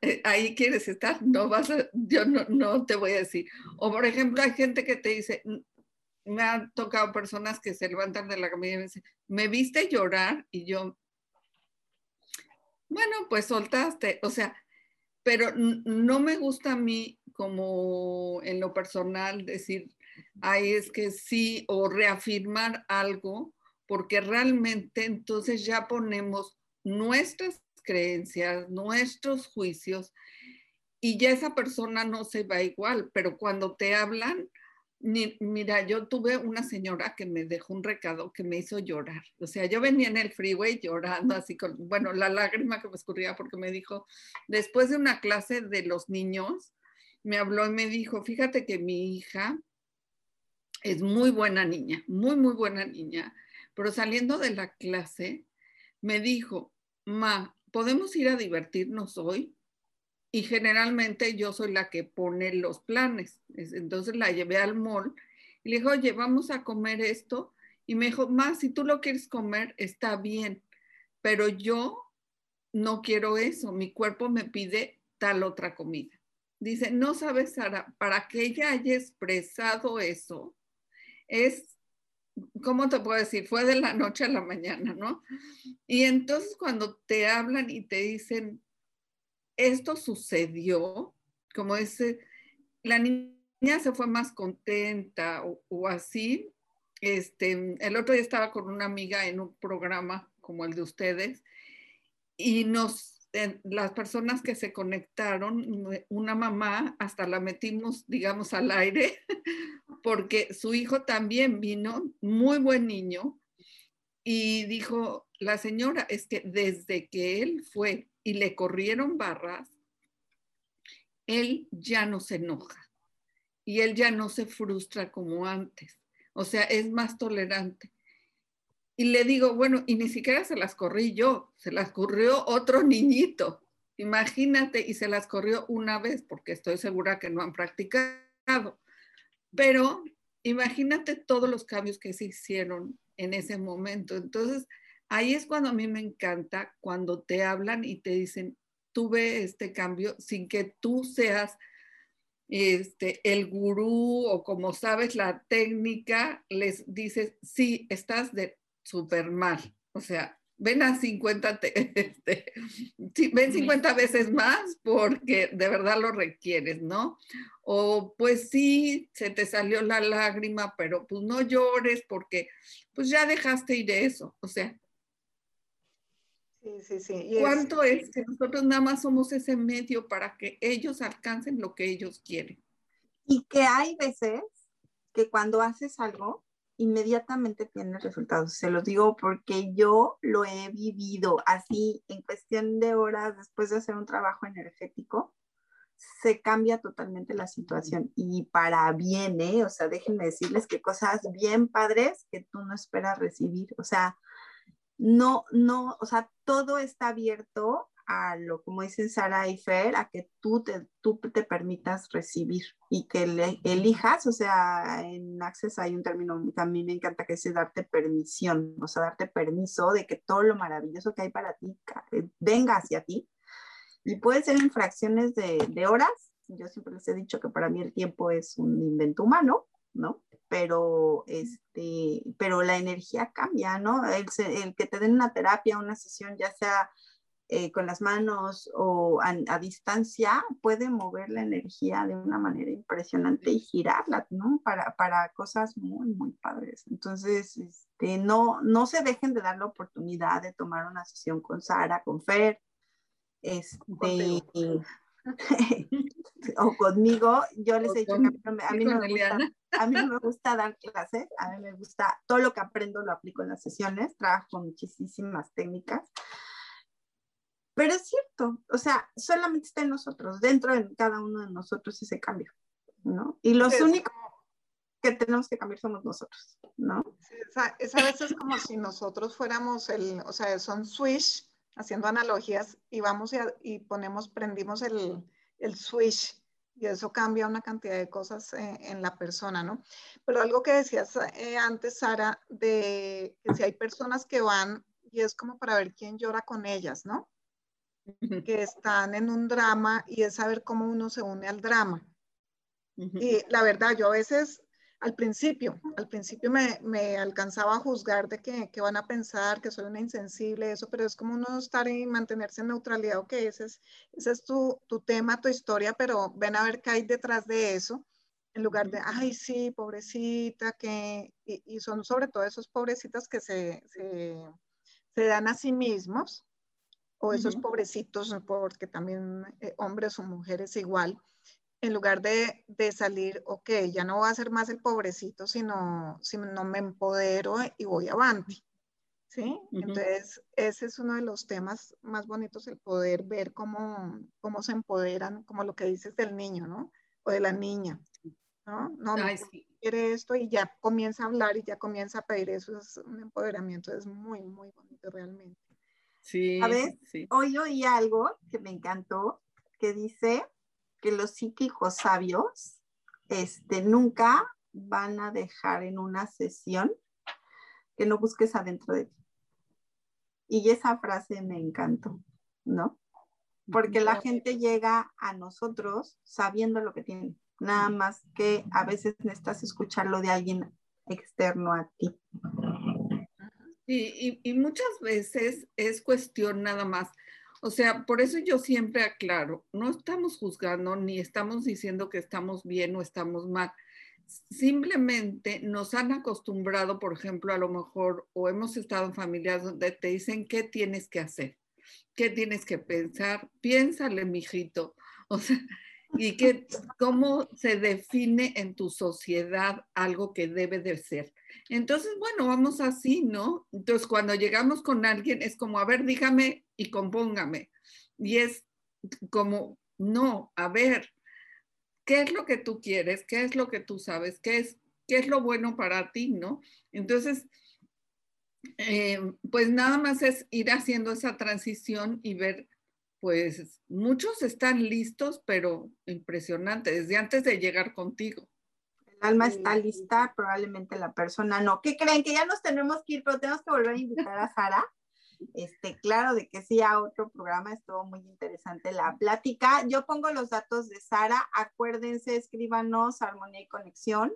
eh, ahí quieres estar, no vas a, yo no, no te voy a decir. O por ejemplo, hay gente que te dice, me han tocado personas que se levantan de la camilla y me dicen, ¿me viste llorar? Y yo, bueno, pues soltaste, o sea, pero no me gusta a mí como en lo personal decir, ahí es que sí, o reafirmar algo, porque realmente entonces ya ponemos nuestras creencias, nuestros juicios, y ya esa persona no se va igual, pero cuando te hablan, mira, yo tuve una señora que me dejó un recado que me hizo llorar. O sea, yo venía en el freeway llorando así con, bueno, la lágrima que me escurría porque me dijo, después de una clase de los niños, me habló y me dijo, fíjate que mi hija es muy buena niña, muy, muy buena niña, pero saliendo de la clase me dijo, ma, ¿podemos ir a divertirnos hoy? Y generalmente yo soy la que pone los planes. Entonces la llevé al mall y le dije, oye, vamos a comer esto. Y me dijo, ma, si tú lo quieres comer, está bien, pero yo no quiero eso. Mi cuerpo me pide tal otra comida. Dice, no sabes, Sara, para que ella haya expresado eso, es, ¿cómo te puedo decir? Fue de la noche a la mañana, ¿no? Y entonces cuando te hablan y te dicen, esto sucedió, como ese, la niña se fue más contenta o, así. Este, el otro día estaba con una amiga en un programa como el de ustedes y nos, las personas que se conectaron, una mamá, hasta la metimos, digamos, al aire, porque su hijo también vino, muy buen niño, y dijo, la señora, es que desde que él fue y le corrieron barras, él ya no se enoja y él ya no se frustra como antes. O sea, es más tolerante. Y le digo, bueno, y ni siquiera se las corrí yo, se las corrió otro niñito. Imagínate, y se las corrió una vez, porque estoy segura que no han practicado. Pero imagínate todos los cambios que se hicieron en ese momento. Entonces, ahí es cuando a mí me encanta, cuando te hablan y te dicen, tuve este cambio sin que tú seas este, el gurú o como sabes la técnica, les dices, sí, estás de súper mal. O sea, ven a 50, este, ven 50 veces más porque de verdad lo requieres, ¿no? O pues sí, se te salió la lágrima, pero pues no llores porque pues ya dejaste ir de eso. O sea, Sí, sí, sí. ¿Cuánto es, que nosotros nada más somos ese medio para que ellos alcancen lo que ellos quieren? Y que hay veces que cuando haces algo, inmediatamente tienes resultados. Se los digo porque yo lo he vivido así en cuestión de horas después de hacer un trabajo energético. Se cambia totalmente la situación y para bien, ¿eh? O sea, déjenme decirles que cosas bien padres que tú no esperas recibir. O sea, no, no, o sea, todo está abierto a lo, como dicen Sara y Fer, a que tú te, tú te permitas recibir y que le, elijas, o sea, en Access hay un término que a mí me encanta que es darte permisión, o sea, darte permiso de que todo lo maravilloso que hay para ti eh, venga hacia ti. Y puede ser en fracciones de, de horas. Yo siempre les he dicho que para mí el tiempo es un invento humano, ¿no? pero, este, pero la energía cambia, ¿no? El, que te den una terapia, una sesión, ya sea eh, con las manos o a, distancia, puede mover la energía de una manera impresionante y girarla, ¿no? Para, para cosas muy, muy padres. Entonces, este, no, no se dejen de dar la oportunidad de tomar una sesión con Sara, con Fer, este, o conmigo, yo les he dicho que a mí, no me gusta, a mí me gusta dar clases, a mí me gusta, todo lo que aprendo lo aplico en las sesiones, trabajo muchísimas técnicas, pero es cierto, o sea, solamente está en nosotros, dentro de cada uno de nosotros ese cambio, ¿no? Y los únicos que tenemos que cambiar somos nosotros, ¿no? es, a, veces como si nosotros fuéramos el, o sea, son switch haciendo analogías y vamos y, ponemos, prendimos el, el, switch y eso cambia una cantidad de cosas eh, en la persona, ¿no? Pero algo que decías eh, antes, Sara, de que si hay personas que van y es como para ver quién llora con ellas, ¿no? Que están en un drama y es saber cómo uno se une al drama. Y la verdad, yo a veces al principio, al principio me, me, alcanzaba a juzgar de que, que, van a pensar que soy una insensible, eso, pero es como uno estar y mantenerse en neutralidad, ok, ese es, ese es tu, tu, tema, tu historia, pero ven a ver qué hay detrás de eso, en lugar de, ay, sí, pobrecita, que, y, y son sobre todo esos pobrecitas que se, se, se, dan a sí mismos, o esos pobrecitos, porque también eh, hombres o mujeres igual, en lugar de, de, salir, ok, ya no voy a ser más el pobrecito, sino, sino me empodero y voy avante. ¿Sí? Entonces, ese es uno de los temas más bonitos, el poder ver cómo, cómo se empoderan, como lo que dices del niño, ¿no? O de la niña, ¿no? No, quiere esto y ya comienza a hablar y ya comienza a pedir eso, es un empoderamiento, es muy, muy bonito realmente. Sí. A ver, sí. hoy oí algo que me encantó, que dice, que los psíquicos sabios este, nunca van a dejar en una sesión que no busques adentro de ti. Y esa frase me encantó, ¿no? Porque la gente llega a nosotros sabiendo lo que tiene, nada más que a veces necesitas escucharlo de alguien externo a ti. Y, muchas veces es cuestión nada más O sea, por eso yo siempre aclaro, no estamos juzgando ni estamos diciendo que estamos bien o estamos mal. Simplemente nos han acostumbrado, por ejemplo, a lo mejor, o hemos estado en familias donde te dicen qué tienes que hacer, qué tienes que pensar, piénsale, mijito. O sea, y que, cómo se define en tu sociedad algo que debe de ser. Entonces, bueno, vamos así, ¿no? Entonces, cuando llegamos con alguien, es como, a ver, dígame y compóngame. Y es como, no, a ver, ¿qué es lo que tú quieres? ¿Qué es lo que tú sabes? ¿Qué es, qué es lo bueno para ti, no? Entonces, eh, pues nada más es ir haciendo esa transición y ver, pues muchos están listos, pero impresionante, desde antes de llegar contigo el alma está lista, probablemente la persona no. ¿Qué creen? Que ya nos tenemos que ir, pero tenemos que volver a invitar a Sara. Este, claro de que sí, a otro programa estuvo muy interesante la plática. Yo pongo los datos de Sara, acuérdense, escríbanos Armonía y Conexión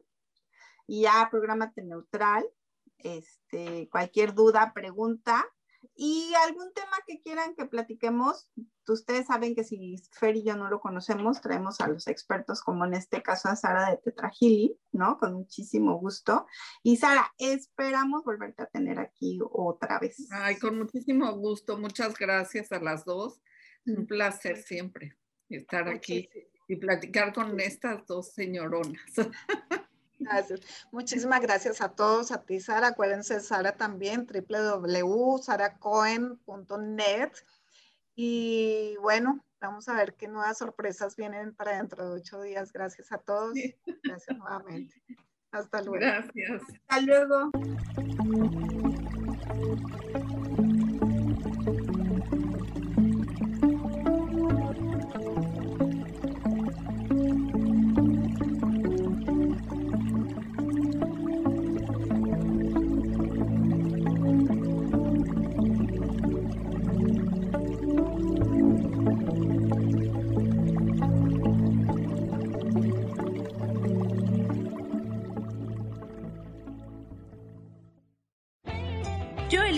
y ya prográmate neutral. Este, cualquier duda, pregunta, y algún tema que quieran que platiquemos, ustedes saben que si Fer y yo no lo conocemos, traemos a los expertos, como en este caso a Sara de Tetragili, ¿no? Con muchísimo gusto. Y Sara, esperamos volverte a tener aquí otra vez. Ay, con muchísimo gusto. Muchas gracias a las dos. Un placer siempre estar aquí y platicar con estas dos señoronas. Gracias. Muchísimas gracias a todos, a ti Sara. Acuérdense, Sara también, www.saracohen.net. Y bueno, vamos a ver qué nuevas sorpresas vienen para dentro de ocho días. Gracias a todos. Gracias nuevamente. Hasta luego. Gracias. Hasta luego.